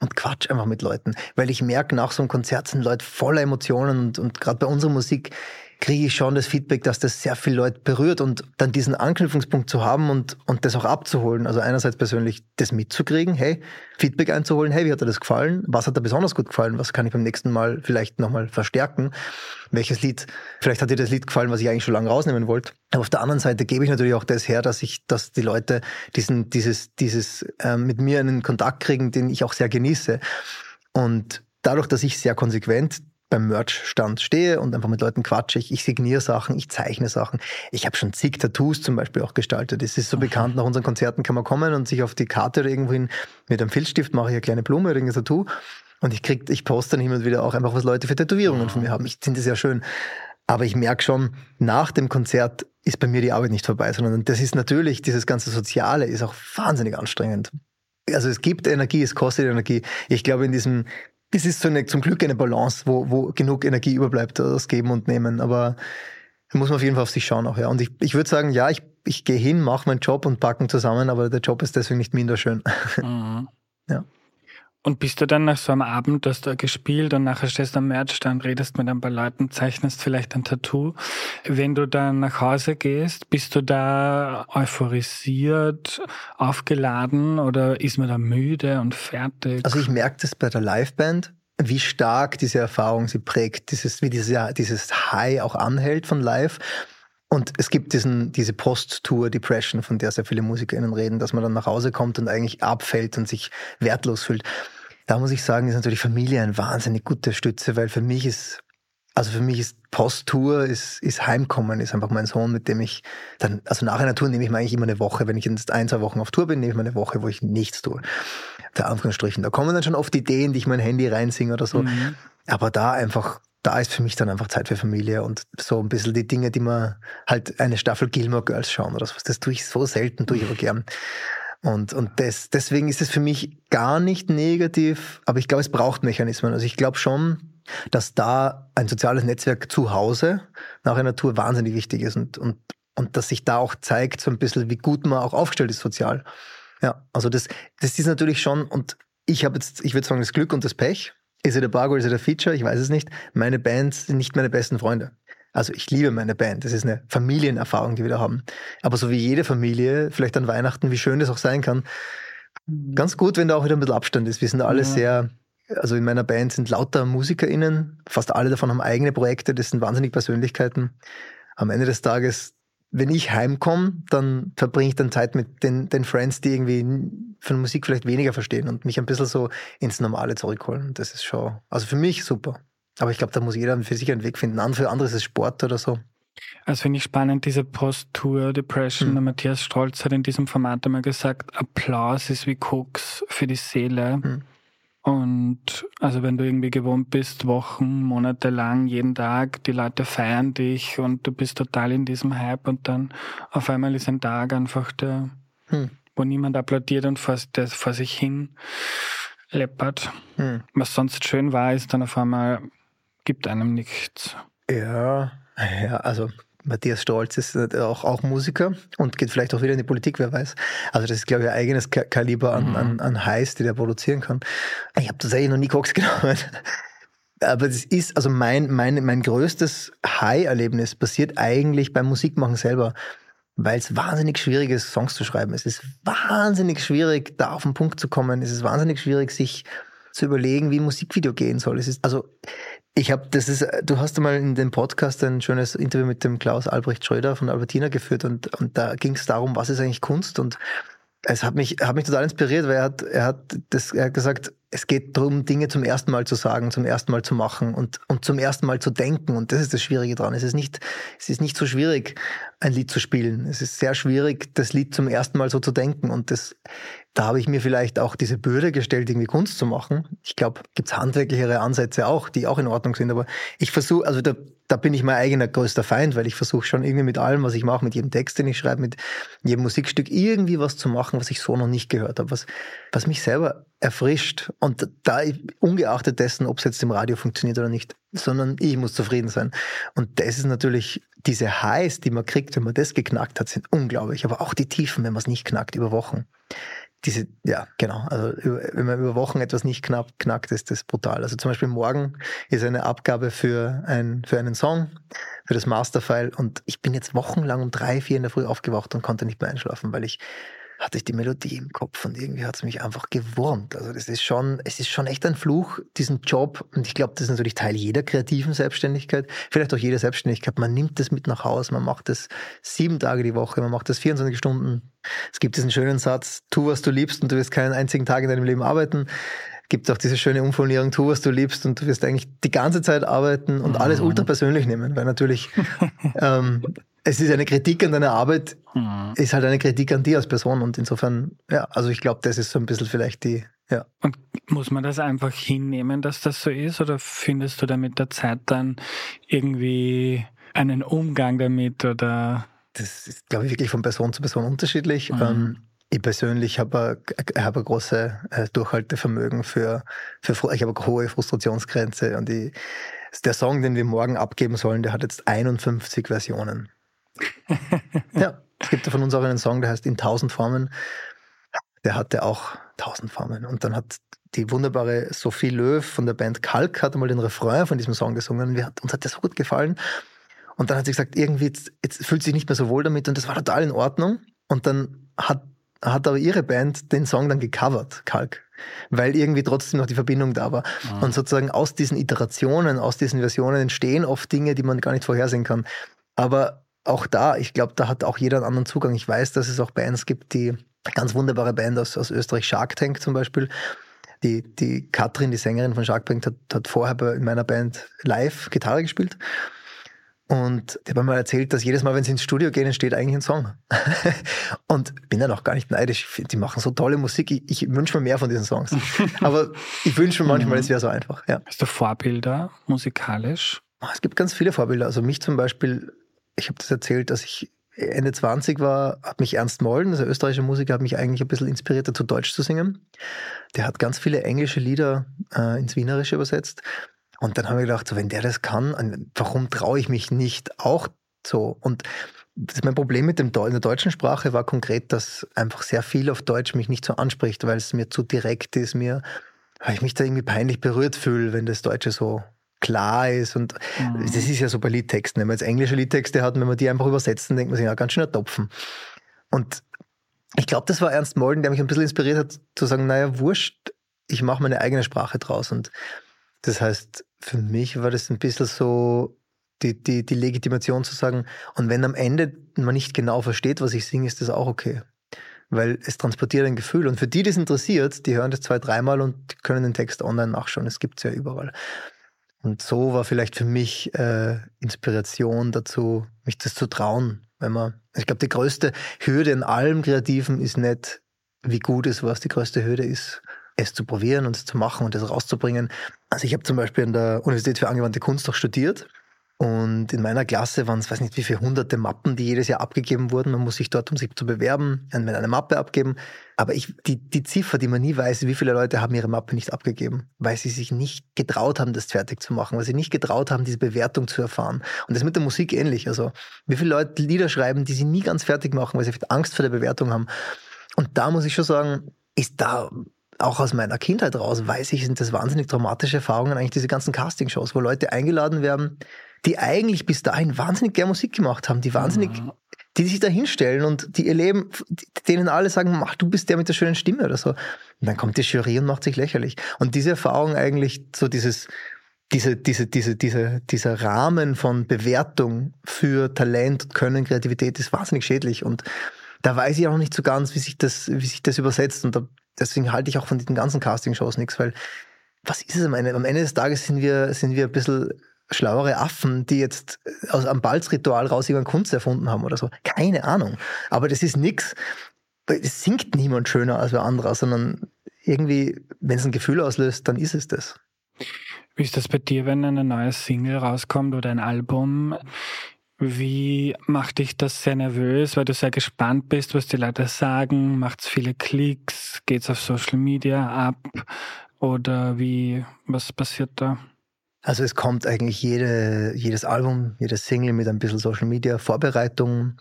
und quatsch einfach mit Leuten, weil ich merke, nach so einem Konzert sind Leute voller Emotionen und, und gerade bei unserer Musik kriege ich schon das Feedback, dass das sehr viele Leute berührt und dann diesen Anknüpfungspunkt zu haben und, und das auch abzuholen. Also einerseits persönlich das mitzukriegen, hey, Feedback einzuholen, hey, wie hat dir das gefallen? Was hat dir besonders gut gefallen? Was kann ich beim nächsten Mal vielleicht nochmal verstärken? Welches Lied, vielleicht hat dir das Lied gefallen, was ich eigentlich schon lange rausnehmen wollte. Aber auf der anderen Seite gebe ich natürlich auch das her, dass ich, dass die Leute diesen, dieses, dieses äh, mit mir einen Kontakt kriegen, den ich auch sehr genieße. Und dadurch, dass ich sehr konsequent beim Merch-Stand stehe und einfach mit Leuten quatsche. Ich, ich signiere Sachen, ich zeichne Sachen. Ich habe schon zig Tattoos zum Beispiel auch gestaltet. Es ist so bekannt, nach unseren Konzerten kann man kommen und sich auf die Karte oder irgendwohin mit einem Filzstift mache ich eine kleine Blume oder ein Tattoo. Und ich krieg, ich poste dann immer wieder auch einfach, was Leute für Tätowierungen von mir haben. Ich finde das ja schön. Aber ich merke schon, nach dem Konzert ist bei mir die Arbeit nicht vorbei, sondern das ist natürlich, dieses ganze Soziale ist auch wahnsinnig anstrengend. Also es gibt Energie, es kostet Energie. Ich glaube, in diesem es ist so eine, zum Glück eine Balance, wo, wo genug Energie überbleibt, das Geben und Nehmen. Aber da muss man auf jeden Fall auf sich schauen auch, ja. Und ich, ich würde sagen, ja, ich, ich gehe hin, mache meinen Job und packen zusammen, aber der Job ist deswegen nicht minder schön. Mhm. ja. Und bist du dann nach so einem Abend, hast du gespielt und nachher stehst du am Märzstand, redest mit ein paar Leuten, zeichnest vielleicht ein Tattoo. Wenn du dann nach Hause gehst, bist du da euphorisiert, aufgeladen oder ist man da müde und fertig? Also ich merke das bei der Liveband, wie stark diese Erfahrung sie prägt, dieses, wie dieses, dieses High auch anhält von live. Und es gibt diesen, diese Post-Tour-Depression, von der sehr viele MusikerInnen reden, dass man dann nach Hause kommt und eigentlich abfällt und sich wertlos fühlt. Da muss ich sagen, ist natürlich Familie eine wahnsinnig gute Stütze, weil für mich ist, also für mich ist Posttour, ist, ist Heimkommen, ist einfach mein Sohn, mit dem ich dann, also nach einer Tour nehme ich mir eigentlich immer eine Woche. Wenn ich jetzt ein, zwei Wochen auf Tour bin, nehme ich mir eine Woche, wo ich nichts tue. Der Anführungsstrichen. Da kommen dann schon oft Ideen, die ich mein Handy reinsinge oder so. Mhm. Aber da einfach, da ist für mich dann einfach Zeit für Familie und so ein bisschen die Dinge, die man halt eine Staffel Gilmore Girls schauen oder so. Das tue ich so selten, tue ich aber gern. Und, und das, deswegen ist es für mich gar nicht negativ, aber ich glaube, es braucht Mechanismen. Also ich glaube schon, dass da ein soziales Netzwerk zu Hause nach einer Tour wahnsinnig wichtig ist und, und, und dass sich da auch zeigt, so ein bisschen, wie gut man auch aufgestellt ist sozial. Ja, also das, das ist natürlich schon, und ich habe jetzt, ich würde sagen, das Glück und das Pech. Ist es der Bug oder ist es der Feature? Ich weiß es nicht. Meine Bands sind nicht meine besten Freunde. Also ich liebe meine Band. Das ist eine Familienerfahrung, die wir da haben. Aber so wie jede Familie, vielleicht an Weihnachten, wie schön das auch sein kann, ganz gut, wenn da auch wieder ein bisschen Abstand ist. Wir sind alle ja. sehr, also in meiner Band sind lauter MusikerInnen, fast alle davon haben eigene Projekte, das sind wahnsinnig Persönlichkeiten. Am Ende des Tages, wenn ich heimkomme, dann verbringe ich dann Zeit mit den, den Friends, die irgendwie von Musik vielleicht weniger verstehen und mich ein bisschen so ins Normale zurückholen. Das ist schon, also für mich super. Aber ich glaube, da muss jeder für sich einen Weg finden. Für andere ist es Sport oder so. Also finde ich spannend, diese Post-Tour-Depression. Mhm. Matthias Strolz hat in diesem Format einmal gesagt, Applaus ist wie Koks für die Seele. Mhm. Und also wenn du irgendwie gewohnt bist, Wochen, Monate lang, jeden Tag, die Leute feiern dich und du bist total in diesem Hype und dann auf einmal ist ein Tag einfach der, mhm. wo niemand applaudiert und vor, der vor sich hin leppert. Hm. Was sonst schön war, ist dann auf einmal gibt einem nichts. Ja, ja, also Matthias Stolz ist auch, auch Musiker und geht vielleicht auch wieder in die Politik, wer weiß. Also das ist, glaube ich, ein eigenes Kaliber an, mhm. an, an Highs, die der produzieren kann. Ich habe tatsächlich noch nie Koks genommen. Aber das ist, also mein, mein, mein größtes High-Erlebnis passiert eigentlich beim Musikmachen selber, weil es wahnsinnig schwierig ist, Songs zu schreiben. Es ist wahnsinnig schwierig, da auf den Punkt zu kommen. Es ist wahnsinnig schwierig, sich zu überlegen, wie ein Musikvideo gehen soll. Es ist, also ich habe, das ist, du hast einmal in dem Podcast ein schönes Interview mit dem Klaus Albrecht Schröder von Albertina geführt und, und da ging es darum, was ist eigentlich Kunst und es hat mich, hat mich total inspiriert, weil er hat, er hat das, er hat gesagt, es geht darum, Dinge zum ersten Mal zu sagen, zum ersten Mal zu machen und, und zum ersten Mal zu denken. Und das ist das Schwierige dran. Es ist nicht, es ist nicht so schwierig, ein Lied zu spielen. Es ist sehr schwierig, das Lied zum ersten Mal so zu denken. Und das, da habe ich mir vielleicht auch diese Bürde gestellt, irgendwie Kunst zu machen. Ich glaube, gibt es handwerklichere Ansätze auch, die auch in Ordnung sind. Aber ich versuche, also da, da bin ich mein eigener größter Feind, weil ich versuche schon irgendwie mit allem, was ich mache, mit jedem Text, den ich schreibe, mit jedem Musikstück, irgendwie was zu machen, was ich so noch nicht gehört habe, was, was mich selber erfrischt. Und da, ungeachtet dessen, ob es jetzt im Radio funktioniert oder nicht, sondern ich muss zufrieden sein. Und das ist natürlich, diese Highs, die man kriegt, wenn man das geknackt hat, sind unglaublich. Aber auch die Tiefen, wenn man es nicht knackt, über Wochen. Diese, ja, genau. Also wenn man über Wochen etwas nicht knapp, knackt, ist das brutal. Also zum Beispiel morgen ist eine Abgabe für, ein, für einen Song, für das Masterfile. Und ich bin jetzt wochenlang um drei, vier in der Früh aufgewacht und konnte nicht mehr einschlafen, weil ich hatte ich die Melodie im Kopf und irgendwie hat es mich einfach gewurmt. Also das ist schon, es ist schon echt ein Fluch, diesen Job. Und ich glaube, das ist natürlich Teil jeder kreativen Selbstständigkeit, vielleicht auch jeder Selbstständigkeit. Man nimmt das mit nach Hause, man macht das sieben Tage die Woche, man macht das 24 Stunden. Es gibt diesen schönen Satz, tu, was du liebst und du wirst keinen einzigen Tag in deinem Leben arbeiten gibt auch diese schöne Umformulierung, tu, was du liebst und du wirst eigentlich die ganze Zeit arbeiten und alles mhm. ultra persönlich nehmen, weil natürlich ähm, es ist eine Kritik an deiner Arbeit, mhm. ist halt eine Kritik an dir als Person und insofern, ja, also ich glaube, das ist so ein bisschen vielleicht die, ja. Und muss man das einfach hinnehmen, dass das so ist oder findest du da mit der Zeit dann irgendwie einen Umgang damit oder? Das ist, glaube ich, wirklich von Person zu Person unterschiedlich. Mhm. Ähm, ich persönlich habe hab ein großes äh, Durchhaltevermögen für, für ich habe eine hohe Frustrationsgrenze und ich, der Song, den wir morgen abgeben sollen, der hat jetzt 51 Versionen. Ja, es gibt ja von uns auch einen Song, der heißt In tausend Formen. Der hatte auch tausend Formen. Und dann hat die wunderbare Sophie Löw von der Band Kalk hat einmal den Refrain von diesem Song gesungen. Und uns hat der so gut gefallen. Und dann hat sie gesagt, irgendwie, jetzt, jetzt fühlt sie sich nicht mehr so wohl damit. Und das war total in Ordnung. Und dann hat, hat aber ihre Band den Song dann gecovert, Kalk weil irgendwie trotzdem noch die Verbindung da war. Mhm. Und sozusagen aus diesen Iterationen, aus diesen Versionen entstehen oft Dinge, die man gar nicht vorhersehen kann. Aber auch da, ich glaube, da hat auch jeder einen anderen Zugang. Ich weiß, dass es auch Bands gibt, die ganz wunderbare Band aus, aus Österreich, Shark Tank zum Beispiel. Die, die Katrin, die Sängerin von Shark Tank, hat, hat vorher in meiner Band live Gitarre gespielt. Und die haben mir erzählt, dass jedes Mal, wenn sie ins Studio gehen, entsteht eigentlich ein Song. und bin dann auch gar nicht neidisch. Die machen so tolle Musik. Ich, ich wünsche mir mehr von diesen Songs. Aber ich wünsche mir manchmal, es wäre so einfach. Ja. Hast du Vorbilder musikalisch? Es gibt ganz viele Vorbilder. Also mich zum Beispiel ich habe das erzählt, dass ich Ende 20 war, hat mich Ernst Molden, also österreichischer Musiker, hat mich eigentlich ein bisschen inspiriert, dazu Deutsch zu singen. Der hat ganz viele englische Lieder äh, ins Wienerische übersetzt. Und dann haben wir gedacht, so, wenn der das kann, warum traue ich mich nicht auch so? Und mein Problem mit dem in der deutschen Sprache war konkret, dass einfach sehr viel auf Deutsch mich nicht so anspricht, weil es mir zu direkt ist, mir, weil ich mich da irgendwie peinlich berührt fühle, wenn das Deutsche so klar ist. Und mhm. das ist ja so bei Liedtexten. Wenn man jetzt englische Liedtexte hat, wenn man die einfach übersetzt, dann denkt man sich, ja, ganz schöner Topfen. Und ich glaube, das war Ernst Molden, der mich ein bisschen inspiriert hat, zu sagen, naja, wurscht, ich mache meine eigene Sprache draus. Und das heißt, für mich war das ein bisschen so die, die, die Legitimation zu sagen, und wenn am Ende man nicht genau versteht, was ich singe, ist das auch okay. Weil es transportiert ein Gefühl. Und für die, die es interessiert, die hören das zwei, dreimal und können den Text online nachschauen. Es gibt es ja überall. Und so war vielleicht für mich äh, Inspiration dazu, mich das zu trauen. Wenn man, ich glaube, die größte Hürde in allem Kreativen ist nicht, wie gut es was. Die größte Hürde ist, es zu probieren und es zu machen und es rauszubringen. Also ich habe zum Beispiel an der Universität für angewandte Kunst auch studiert und in meiner Klasse waren es, weiß nicht wie viele hunderte Mappen, die jedes Jahr abgegeben wurden. Man muss sich dort, um sich zu bewerben, eine Mappe abgeben. Aber ich, die, die Ziffer, die man nie weiß, wie viele Leute haben ihre Mappe nicht abgegeben, weil sie sich nicht getraut haben, das fertig zu machen, weil sie nicht getraut haben, diese Bewertung zu erfahren. Und das ist mit der Musik ähnlich. Also, wie viele Leute Lieder schreiben, die sie nie ganz fertig machen, weil sie Angst vor der Bewertung haben. Und da muss ich schon sagen, ist da auch aus meiner Kindheit raus, weiß ich, sind das wahnsinnig traumatische Erfahrungen, eigentlich diese ganzen Castingshows, wo Leute eingeladen werden, die eigentlich bis dahin wahnsinnig gerne Musik gemacht haben, die wahnsinnig, mhm. die sich da hinstellen und die ihr Leben, denen alle sagen, mach, du bist der mit der schönen Stimme oder so. Und dann kommt die Jury und macht sich lächerlich. Und diese Erfahrung eigentlich, so dieses, diese, diese, diese, diese, dieser Rahmen von Bewertung für Talent, Können, Kreativität ist wahnsinnig schädlich. Und da weiß ich auch nicht so ganz, wie sich das, wie sich das übersetzt. Und da deswegen halte ich auch von diesen ganzen Castingshows nichts, weil was ist es am Ende? Am Ende des Tages sind wir, sind wir ein bisschen schlauere Affen, die jetzt aus einem Balzritual raus irgendeine Kunst erfunden haben oder so. Keine Ahnung. Aber das ist nichts. Es singt niemand schöner als wer anderer, sondern irgendwie, wenn es ein Gefühl auslöst, dann ist es das. Wie ist das bei dir, wenn eine neue Single rauskommt oder ein Album? Wie macht dich das sehr nervös, weil du sehr gespannt bist, was die Leute sagen? Macht es viele Klicks? Geht es auf Social Media ab? Oder wie, was passiert da? Also es kommt eigentlich jede, jedes Album, jedes Single mit ein bisschen Social Media Vorbereitung.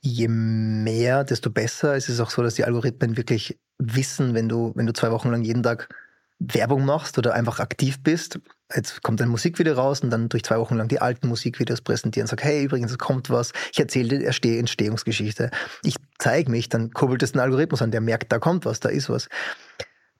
Je mehr, desto besser. Es ist auch so, dass die Algorithmen wirklich wissen, wenn du, wenn du zwei Wochen lang jeden Tag Werbung machst oder einfach aktiv bist. Jetzt kommt ein Musikvideo raus und dann durch zwei Wochen lang die alten Musikvideos präsentieren, sag, hey, übrigens, es kommt was, ich erzähle die Entstehungsgeschichte, ich zeige mich, dann kurbelt es den Algorithmus an, der merkt, da kommt was, da ist was.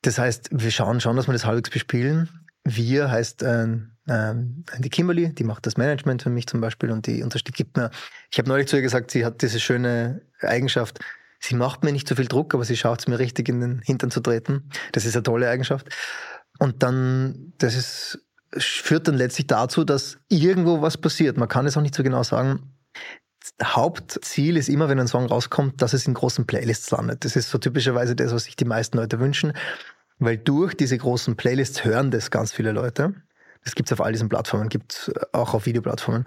Das heißt, wir schauen schon, dass wir das halbwegs bespielen. Wir heißt äh, äh, die Kimberly, die macht das Management für mich zum Beispiel und die unterstützt, gibt mir, ich habe neulich zu ihr gesagt, sie hat diese schöne Eigenschaft, sie macht mir nicht so viel Druck, aber sie schafft es mir richtig in den Hintern zu treten. Das ist eine tolle Eigenschaft. Und dann, das ist, führt dann letztlich dazu, dass irgendwo was passiert. Man kann es auch nicht so genau sagen. Hauptziel ist immer, wenn ein Song rauskommt, dass es in großen Playlists landet. Das ist so typischerweise das, was sich die meisten Leute wünschen. Weil durch diese großen Playlists hören das ganz viele Leute. Das gibt es auf all diesen Plattformen, gibt es auch auf Videoplattformen.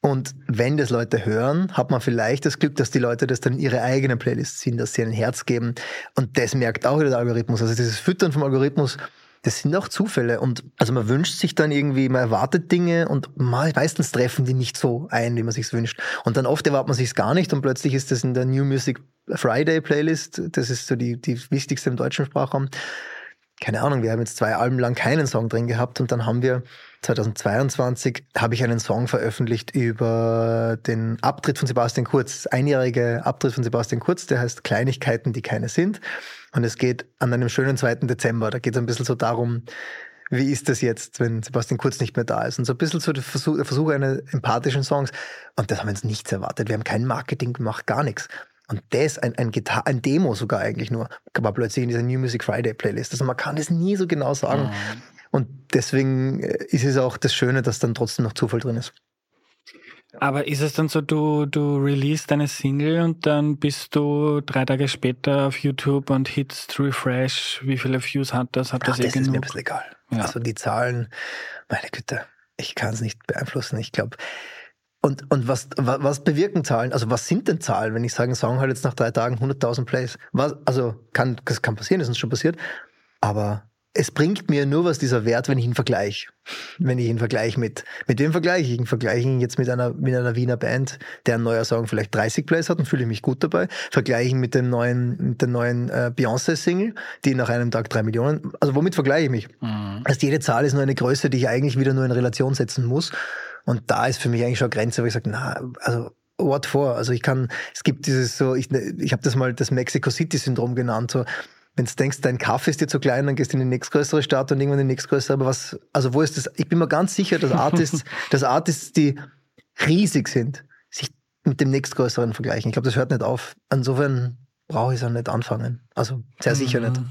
Und wenn das Leute hören, hat man vielleicht das Glück, dass die Leute das dann in ihre eigene Playlist ziehen, dass sie ein Herz geben. Und das merkt auch wieder der Algorithmus. Also dieses Füttern vom Algorithmus, das sind auch Zufälle. Und also man wünscht sich dann irgendwie, man erwartet Dinge und meistens treffen die nicht so ein, wie man sich wünscht. Und dann oft erwartet man sich gar nicht und plötzlich ist das in der New Music Friday Playlist. Das ist so die, die wichtigste im deutschen Sprachraum keine Ahnung, wir haben jetzt zwei Alben lang keinen Song drin gehabt und dann haben wir 2022 habe ich einen Song veröffentlicht über den Abtritt von Sebastian Kurz, einjährige Abtritt von Sebastian Kurz, der heißt Kleinigkeiten, die keine sind. Und es geht an einem schönen 2. Dezember. Da geht es ein bisschen so darum, wie ist das jetzt, wenn Sebastian Kurz nicht mehr da ist? Und so ein bisschen so der Versuch, der Versuch einer empathischen Songs. Und das haben wir uns nichts erwartet. Wir haben kein Marketing gemacht, gar nichts. Und das, ein, ein, Gitar ein Demo sogar eigentlich nur, war plötzlich in dieser New Music Friday Playlist. Also man kann das nie so genau sagen. Mhm. Und deswegen äh, ist es auch das Schöne, dass dann trotzdem noch Zufall drin ist. Aber ist es dann so, du, du release deine Single und dann bist du drei Tage später auf YouTube und hitst Refresh. Wie viele Views hat das? Hat Ach, das, das eh ist mir ein bisschen egal. Ja. Also die Zahlen, meine Güte, ich kann es nicht beeinflussen. Ich glaube, und, und was, was, was bewirken Zahlen? Also was sind denn Zahlen, wenn ich sage, ein Song hat jetzt nach drei Tagen 100.000 Plays? Was, also kann, das kann passieren, das ist schon passiert. Aber es bringt mir nur was dieser Wert, wenn ich ihn vergleiche. Wenn ich ihn vergleiche mit, mit wem vergleiche ich ihn? Vergleiche ihn jetzt mit einer, mit einer Wiener Band, deren neuer Song vielleicht 30 Plays hat und fühle ich mich gut dabei. Vergleiche ihn mit dem neuen, mit der neuen äh, Beyoncé-Single, die nach einem Tag drei Millionen, also womit vergleiche ich mich? Mhm. Also jede Zahl ist nur eine Größe, die ich eigentlich wieder nur in Relation setzen muss. Und da ist für mich eigentlich schon eine Grenze, wo ich sage, na, also what for? Also ich kann, es gibt dieses so, ich, ich habe das mal das Mexico City Syndrom genannt, so wenn du denkst, dein Kaffee ist dir zu klein, dann gehst du in die nächstgrößere Stadt und irgendwann in die nächstgrößere. Aber was, also wo ist das? Ich bin mir ganz sicher, dass Artists, dass Artists, die riesig sind, sich mit dem nächstgrößeren vergleichen. Ich glaube, das hört nicht auf. Insofern brauche ich es auch nicht anfangen. Also sehr sicher mhm. nicht.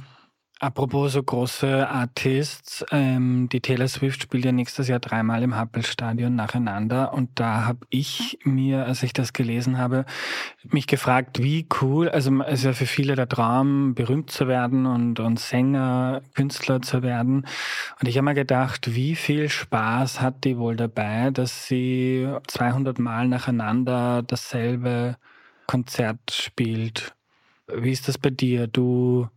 Apropos so große Artists, ähm, die Taylor Swift spielt ja nächstes Jahr dreimal im Happel-Stadion nacheinander und da habe ich mir, als ich das gelesen habe, mich gefragt, wie cool, also es ist ja für viele der Traum, berühmt zu werden und, und Sänger, Künstler zu werden und ich habe mir gedacht, wie viel Spaß hat die wohl dabei, dass sie 200 Mal nacheinander dasselbe Konzert spielt. Wie ist das bei dir? Du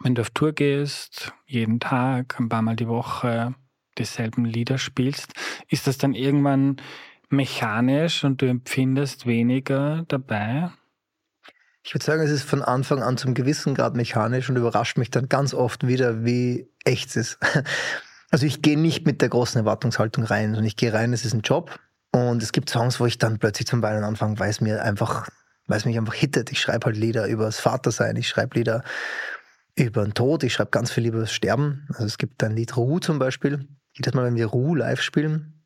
wenn du auf Tour gehst, jeden Tag, ein paar Mal die Woche dieselben Lieder spielst, ist das dann irgendwann mechanisch und du empfindest weniger dabei? Ich würde sagen, es ist von Anfang an zum gewissen Grad mechanisch und überrascht mich dann ganz oft wieder, wie echt es ist. Also ich gehe nicht mit der großen Erwartungshaltung rein, sondern ich gehe rein, es ist ein Job. Und es gibt Songs, wo ich dann plötzlich zum Weinen anfange, weil es mir einfach, weil es mich einfach hittet. Ich schreibe halt Lieder über das Vatersein, ich schreibe Lieder über den Tod. Ich schreibe ganz viel über das Sterben. Also es gibt ein Lied Ruhe zum Beispiel. Jedes Mal, wenn wir Ruhe live spielen,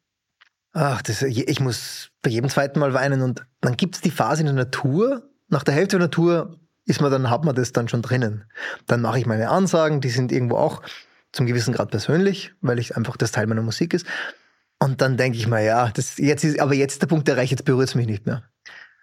ach, das, ich muss bei jedem zweiten Mal weinen. Und dann gibt es die Phase in der Natur. Nach der Hälfte der Natur ist man dann, hat man das dann schon drinnen. Dann mache ich meine Ansagen, die sind irgendwo auch zum gewissen Grad persönlich, weil ich einfach das Teil meiner Musik ist. Und dann denke ich mir, ja, das jetzt ist, aber jetzt der Punkt erreicht, jetzt berührt es mich nicht mehr.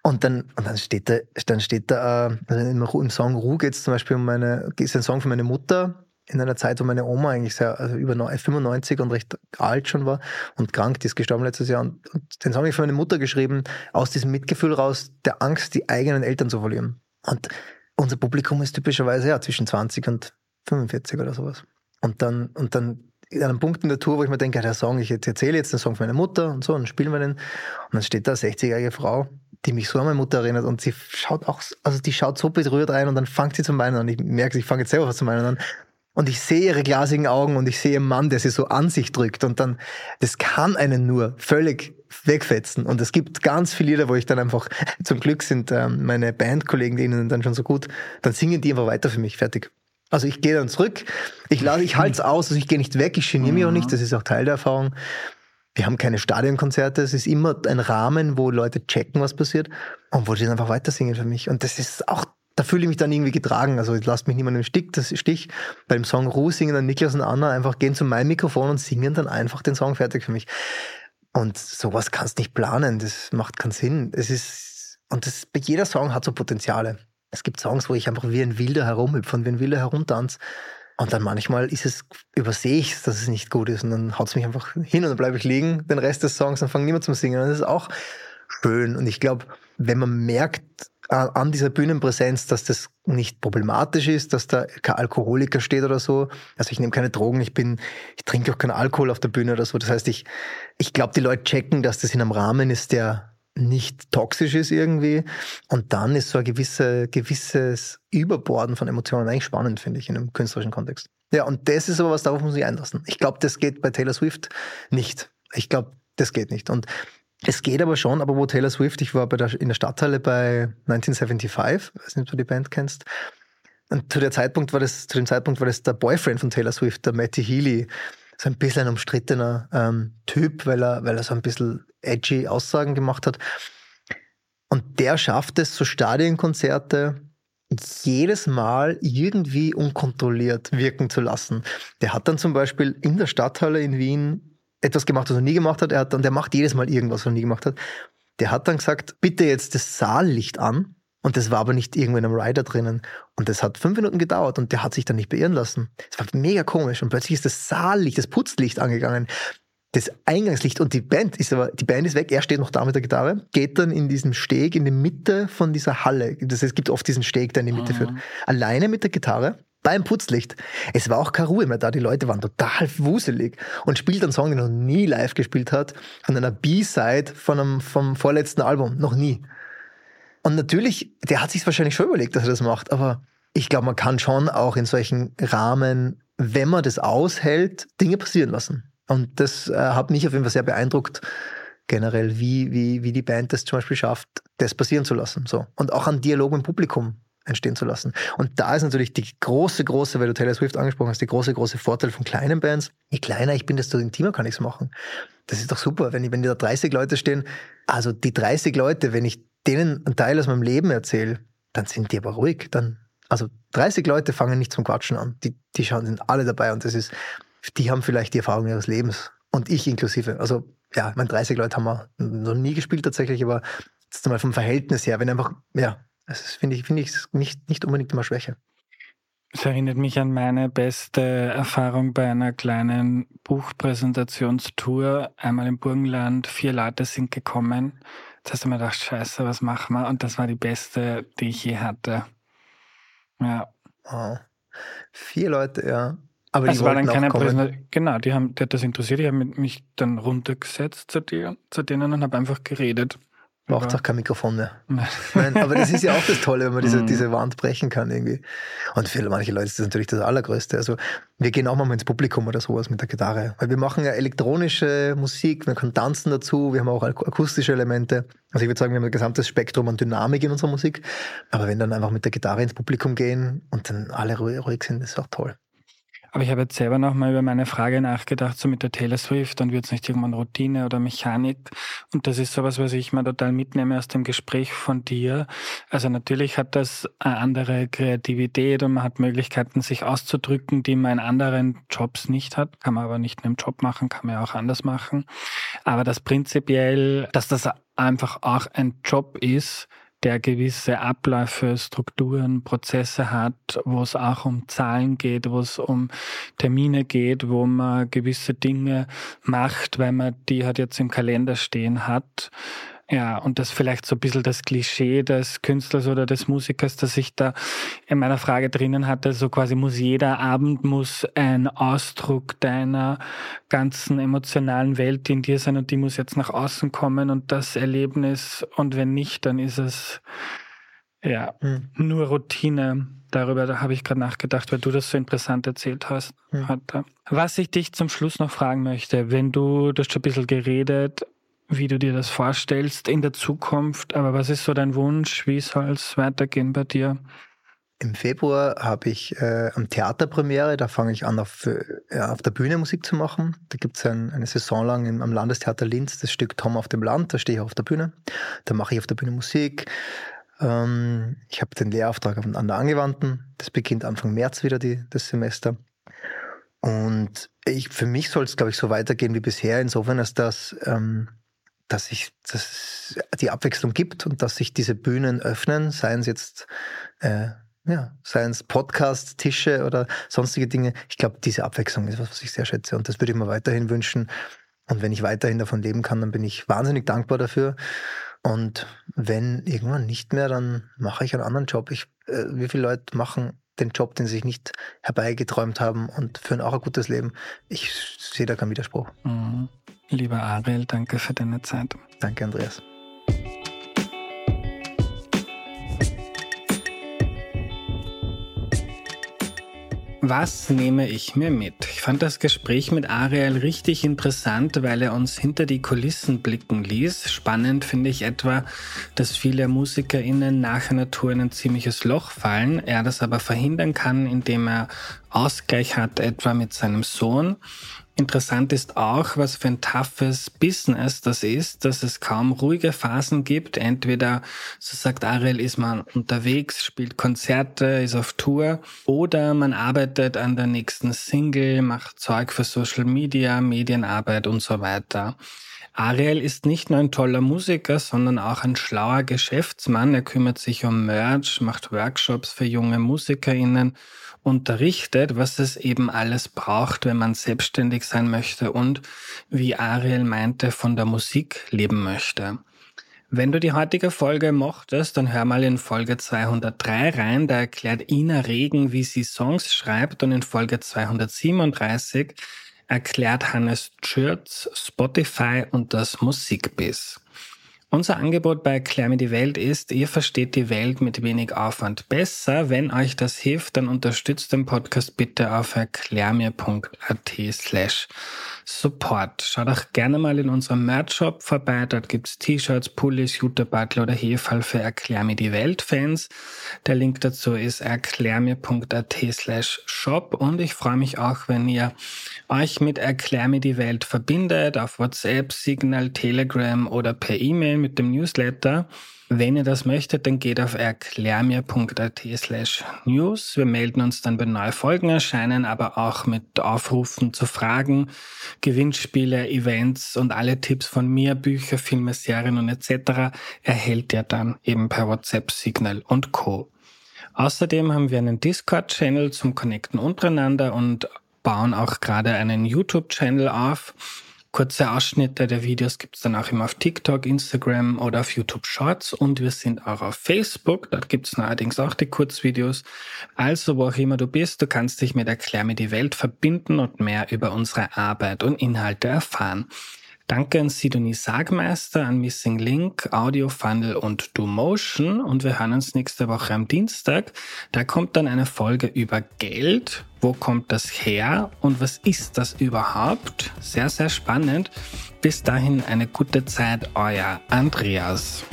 Und dann, und dann steht da, dann steht da, äh, also im, Song Ruh geht es zum Beispiel um meine, ist ein Song für meine Mutter, in einer Zeit, wo meine Oma eigentlich sehr, also über 95 und recht alt schon war und krank, die ist gestorben letztes Jahr. Und, und den Song habe ich für meine Mutter geschrieben, aus diesem Mitgefühl raus, der Angst, die eigenen Eltern zu verlieren. Und unser Publikum ist typischerweise ja zwischen 20 und 45 oder sowas. Und dann, und dann an einem Punkt in der Tour, wo ich mir denke, der Song, ich erzähle jetzt den Song für meine Mutter und so und spielen wir den. Und dann steht da eine 60-jährige Frau, die mich so an meine Mutter erinnert und sie schaut auch, also die schaut so berührt rein und dann fängt sie zu meinen an. Ich merke, ich fange jetzt selber was zu meinen an. Und ich sehe ihre glasigen Augen und ich sehe einen Mann, der sie so an sich drückt. Und dann, das kann einen nur völlig wegfetzen. Und es gibt ganz viele Lieder, wo ich dann einfach, zum Glück sind ähm, meine Bandkollegen, denen dann schon so gut, dann singen die einfach weiter für mich, fertig. Also ich gehe dann zurück, ich lasse, ich halte es aus, also ich gehe nicht weg, ich geniere mich auch nicht, das ist auch Teil der Erfahrung. Wir haben keine Stadionkonzerte, es ist immer ein Rahmen, wo Leute checken, was passiert und wo die dann einfach weiter singen für mich. Und das ist auch, da fühle ich mich dann irgendwie getragen. Also lasst mich niemand im Stich, das Stich. Beim Song Ruhe singen dann Niklas und Anna einfach gehen zu meinem Mikrofon und singen dann einfach den Song fertig für mich. Und sowas kannst nicht planen, das macht keinen Sinn. Es ist, und das, jeder Song hat so Potenziale. Es gibt Songs, wo ich einfach wie ein Wilder herumhüpfe und wie ein Wilder herumtanze. Und dann manchmal ist es, übersehe ich dass es nicht gut ist. Und dann haut es mich einfach hin und dann bleibe ich liegen, den Rest des Songs, dann fange niemand zum Singen. Und das ist auch schön. Und ich glaube, wenn man merkt an dieser Bühnenpräsenz, dass das nicht problematisch ist, dass da kein Alkoholiker steht oder so. Also ich nehme keine Drogen, ich bin, ich trinke auch keinen Alkohol auf der Bühne oder so. Das heißt, ich, ich glaube, die Leute checken, dass das in einem Rahmen ist, der nicht toxisch ist irgendwie. Und dann ist so ein gewisse, gewisses Überborden von Emotionen eigentlich spannend, finde ich, in einem künstlerischen Kontext. Ja, und das ist aber was, darauf muss ich einlassen. Ich glaube, das geht bei Taylor Swift nicht. Ich glaube, das geht nicht. Und es geht aber schon, aber wo Taylor Swift, ich war bei der, in der Stadthalle bei 1975, weiß nicht, ob du die Band kennst. Und zu, der Zeitpunkt war das, zu dem Zeitpunkt war das der Boyfriend von Taylor Swift, der Matty Healy. So ein bisschen ein umstrittener ähm, Typ, weil er, weil er so ein bisschen edgy Aussagen gemacht hat. Und der schafft es, so Stadionkonzerte jedes Mal irgendwie unkontrolliert wirken zu lassen. Der hat dann zum Beispiel in der Stadthalle in Wien etwas gemacht, was er nie gemacht hat. Er hat dann, der macht jedes Mal irgendwas, was er nie gemacht hat. Der hat dann gesagt, bitte jetzt das Saallicht an. Und das war aber nicht irgendwo in einem Rider drinnen. Und das hat fünf Minuten gedauert und der hat sich dann nicht beirren lassen. Es war mega komisch. Und plötzlich ist das Saallicht, das Putzlicht angegangen das Eingangslicht und die Band ist aber, die Band ist weg, er steht noch da mit der Gitarre, geht dann in diesem Steg in die Mitte von dieser Halle. Das heißt, es gibt oft diesen Steg, der in die Mitte mhm. führt. Alleine mit der Gitarre beim Putzlicht. Es war auch keine Ruhe mehr da. Die Leute waren total wuselig und spielt einen Song, den er noch nie live gespielt hat, von einer B-Side von einem, vom vorletzten Album. Noch nie. Und natürlich, der hat sich wahrscheinlich schon überlegt, dass er das macht, aber ich glaube, man kann schon auch in solchen Rahmen, wenn man das aushält, Dinge passieren lassen. Und das äh, hat mich auf jeden Fall sehr beeindruckt, generell, wie, wie, wie die Band das zum Beispiel schafft, das passieren zu lassen. So. Und auch an Dialog im Publikum entstehen zu lassen. Und da ist natürlich die große, große, weil du Taylor Swift angesprochen hast, die große, große Vorteil von kleinen Bands. Je kleiner ich bin, desto intimer kann ich es machen. Das ist doch super, wenn, ich, wenn da 30 Leute stehen. Also die 30 Leute, wenn ich denen einen Teil aus meinem Leben erzähle, dann sind die aber ruhig. Dann, also 30 Leute fangen nicht zum Quatschen an. Die, die schauen, sind alle dabei und das ist, die haben vielleicht die Erfahrung ihres Lebens. Und ich inklusive. Also, ja, meine 30 Leute haben wir noch nie gespielt tatsächlich, aber jetzt mal vom Verhältnis her, wenn einfach, ja, das finde ich, finde ich nicht, nicht unbedingt immer Schwäche. Es erinnert mich an meine beste Erfahrung bei einer kleinen Buchpräsentationstour. Einmal im Burgenland, vier Leute sind gekommen. Jetzt hast du mir gedacht, scheiße, was machen wir? Und das war die beste, die ich je hatte. Ja. Oh. Vier Leute, ja. Aber es war dann keine Präsentation. Genau, die haben, die hat das interessiert. Ich habe mich dann runtergesetzt zu, dir, zu denen und habe einfach geredet. Braucht auch kein Mikrofon mehr. Nein. aber das ist ja auch das Tolle, wenn man diese, mhm. diese Wand brechen kann irgendwie. Und für manche Leute ist das natürlich das Allergrößte. Also wir gehen auch mal ins Publikum oder sowas mit der Gitarre. Weil wir machen ja elektronische Musik, wir können tanzen dazu, wir haben auch akustische Elemente. Also ich würde sagen, wir haben ein gesamtes Spektrum an Dynamik in unserer Musik. Aber wenn dann einfach mit der Gitarre ins Publikum gehen und dann alle ruhig sind, ist auch toll. Aber ich habe jetzt selber nochmal über meine Frage nachgedacht, so mit der Taylor Swift, dann wird es nicht irgendwann Routine oder Mechanik. Und das ist sowas, was ich mal total mitnehme aus dem Gespräch von dir. Also natürlich hat das eine andere Kreativität und man hat Möglichkeiten, sich auszudrücken, die man in anderen Jobs nicht hat. Kann man aber nicht in einem Job machen, kann man ja auch anders machen. Aber das prinzipiell, dass das einfach auch ein Job ist, der gewisse Abläufe, Strukturen, Prozesse hat, wo es auch um Zahlen geht, wo es um Termine geht, wo man gewisse Dinge macht, weil man die halt jetzt im Kalender stehen hat. Ja, und das vielleicht so ein bisschen das Klischee des Künstlers oder des Musikers, das ich da in meiner Frage drinnen hatte, so quasi muss jeder Abend muss ein Ausdruck deiner ganzen emotionalen Welt in dir sein und die muss jetzt nach außen kommen und das Erlebnis und wenn nicht, dann ist es ja hm. nur Routine. Darüber da habe ich gerade nachgedacht, weil du das so interessant erzählt hast hm. heute. Was ich dich zum Schluss noch fragen möchte, wenn du, du hast schon ein bisschen geredet, wie du dir das vorstellst in der Zukunft. Aber was ist so dein Wunsch? Wie soll es weitergehen bei dir? Im Februar habe ich äh, am Theaterpremiere, da fange ich an, auf, äh, auf der Bühne Musik zu machen. Da gibt es ein, eine Saison lang im, am Landestheater Linz das Stück Tom auf dem Land, da stehe ich auf der Bühne. Da mache ich auf der Bühne Musik. Ähm, ich habe den Lehrauftrag an der Angewandten. Das beginnt Anfang März wieder, die, das Semester. Und ich, für mich soll es, glaube ich, so weitergehen wie bisher, insofern, als das ähm, dass sich dass die Abwechslung gibt und dass sich diese Bühnen öffnen, seien es jetzt äh, ja, seien es Podcast, Tische oder sonstige Dinge. Ich glaube, diese Abwechslung ist was, was ich sehr schätze und das würde ich mir weiterhin wünschen. Und wenn ich weiterhin davon leben kann, dann bin ich wahnsinnig dankbar dafür. Und wenn irgendwann nicht mehr, dann mache ich einen anderen Job. Ich, äh, wie viele Leute machen den Job, den sie sich nicht herbeigeträumt haben und führen auch ein gutes Leben? Ich sehe da keinen Widerspruch. Mhm. Lieber Ariel, danke für deine Zeit. Danke, Andreas. Was nehme ich mir mit? Ich fand das Gespräch mit Ariel richtig interessant, weil er uns hinter die Kulissen blicken ließ. Spannend finde ich etwa, dass viele MusikerInnen nach einer Tour in ein ziemliches Loch fallen, er das aber verhindern kann, indem er Ausgleich hat, etwa mit seinem Sohn Interessant ist auch, was für ein toughes Business das ist, dass es kaum ruhige Phasen gibt. Entweder, so sagt Ariel, ist man unterwegs, spielt Konzerte, ist auf Tour oder man arbeitet an der nächsten Single, macht Zeug für Social Media, Medienarbeit und so weiter. Ariel ist nicht nur ein toller Musiker, sondern auch ein schlauer Geschäftsmann. Er kümmert sich um Merch, macht Workshops für junge MusikerInnen unterrichtet, was es eben alles braucht, wenn man selbstständig sein möchte und, wie Ariel meinte, von der Musik leben möchte. Wenn du die heutige Folge mochtest, dann hör mal in Folge 203 rein. Da erklärt Ina Regen, wie sie Songs schreibt und in Folge 237 erklärt Hannes Schürz Spotify und das Musikbiss. Unser Angebot bei Erklär mir die Welt ist, ihr versteht die Welt mit wenig Aufwand besser. Wenn euch das hilft, dann unterstützt den Podcast bitte auf erklärmir.at slash support. Schaut auch gerne mal in unserem Merch-Shop vorbei. Dort gibt's T-Shirts, Pullis, Jutebeutel oder Hefall für Erklär mir die Welt-Fans. Der Link dazu ist erklärmir.at slash shop und ich freue mich auch, wenn ihr euch mit Erklär mir die Welt verbindet auf WhatsApp, Signal, Telegram oder per E-Mail mit dem Newsletter. Wenn ihr das möchtet, dann geht auf erklärmir.at slash news. Wir melden uns dann, wenn neue Folgen erscheinen, aber auch mit Aufrufen zu Fragen, Gewinnspiele, Events und alle Tipps von mir, Bücher, Filme, Serien und etc. erhält ihr dann eben per WhatsApp, Signal und Co. Außerdem haben wir einen Discord-Channel zum Connecten untereinander und bauen auch gerade einen YouTube-Channel auf Kurze Ausschnitte der Videos gibt es dann auch immer auf TikTok, Instagram oder auf YouTube Shorts und wir sind auch auf Facebook. Dort gibt es neuerdings auch die Kurzvideos. Also, wo auch immer du bist, du kannst dich mit Erklär mir die Welt verbinden und mehr über unsere Arbeit und Inhalte erfahren. Danke an Sidonie Sagmeister, an Missing Link, Audio Funnel und DoMotion und wir hören uns nächste Woche am Dienstag. Da kommt dann eine Folge über Geld. Wo kommt das her und was ist das überhaupt? Sehr, sehr spannend. Bis dahin eine gute Zeit, euer Andreas.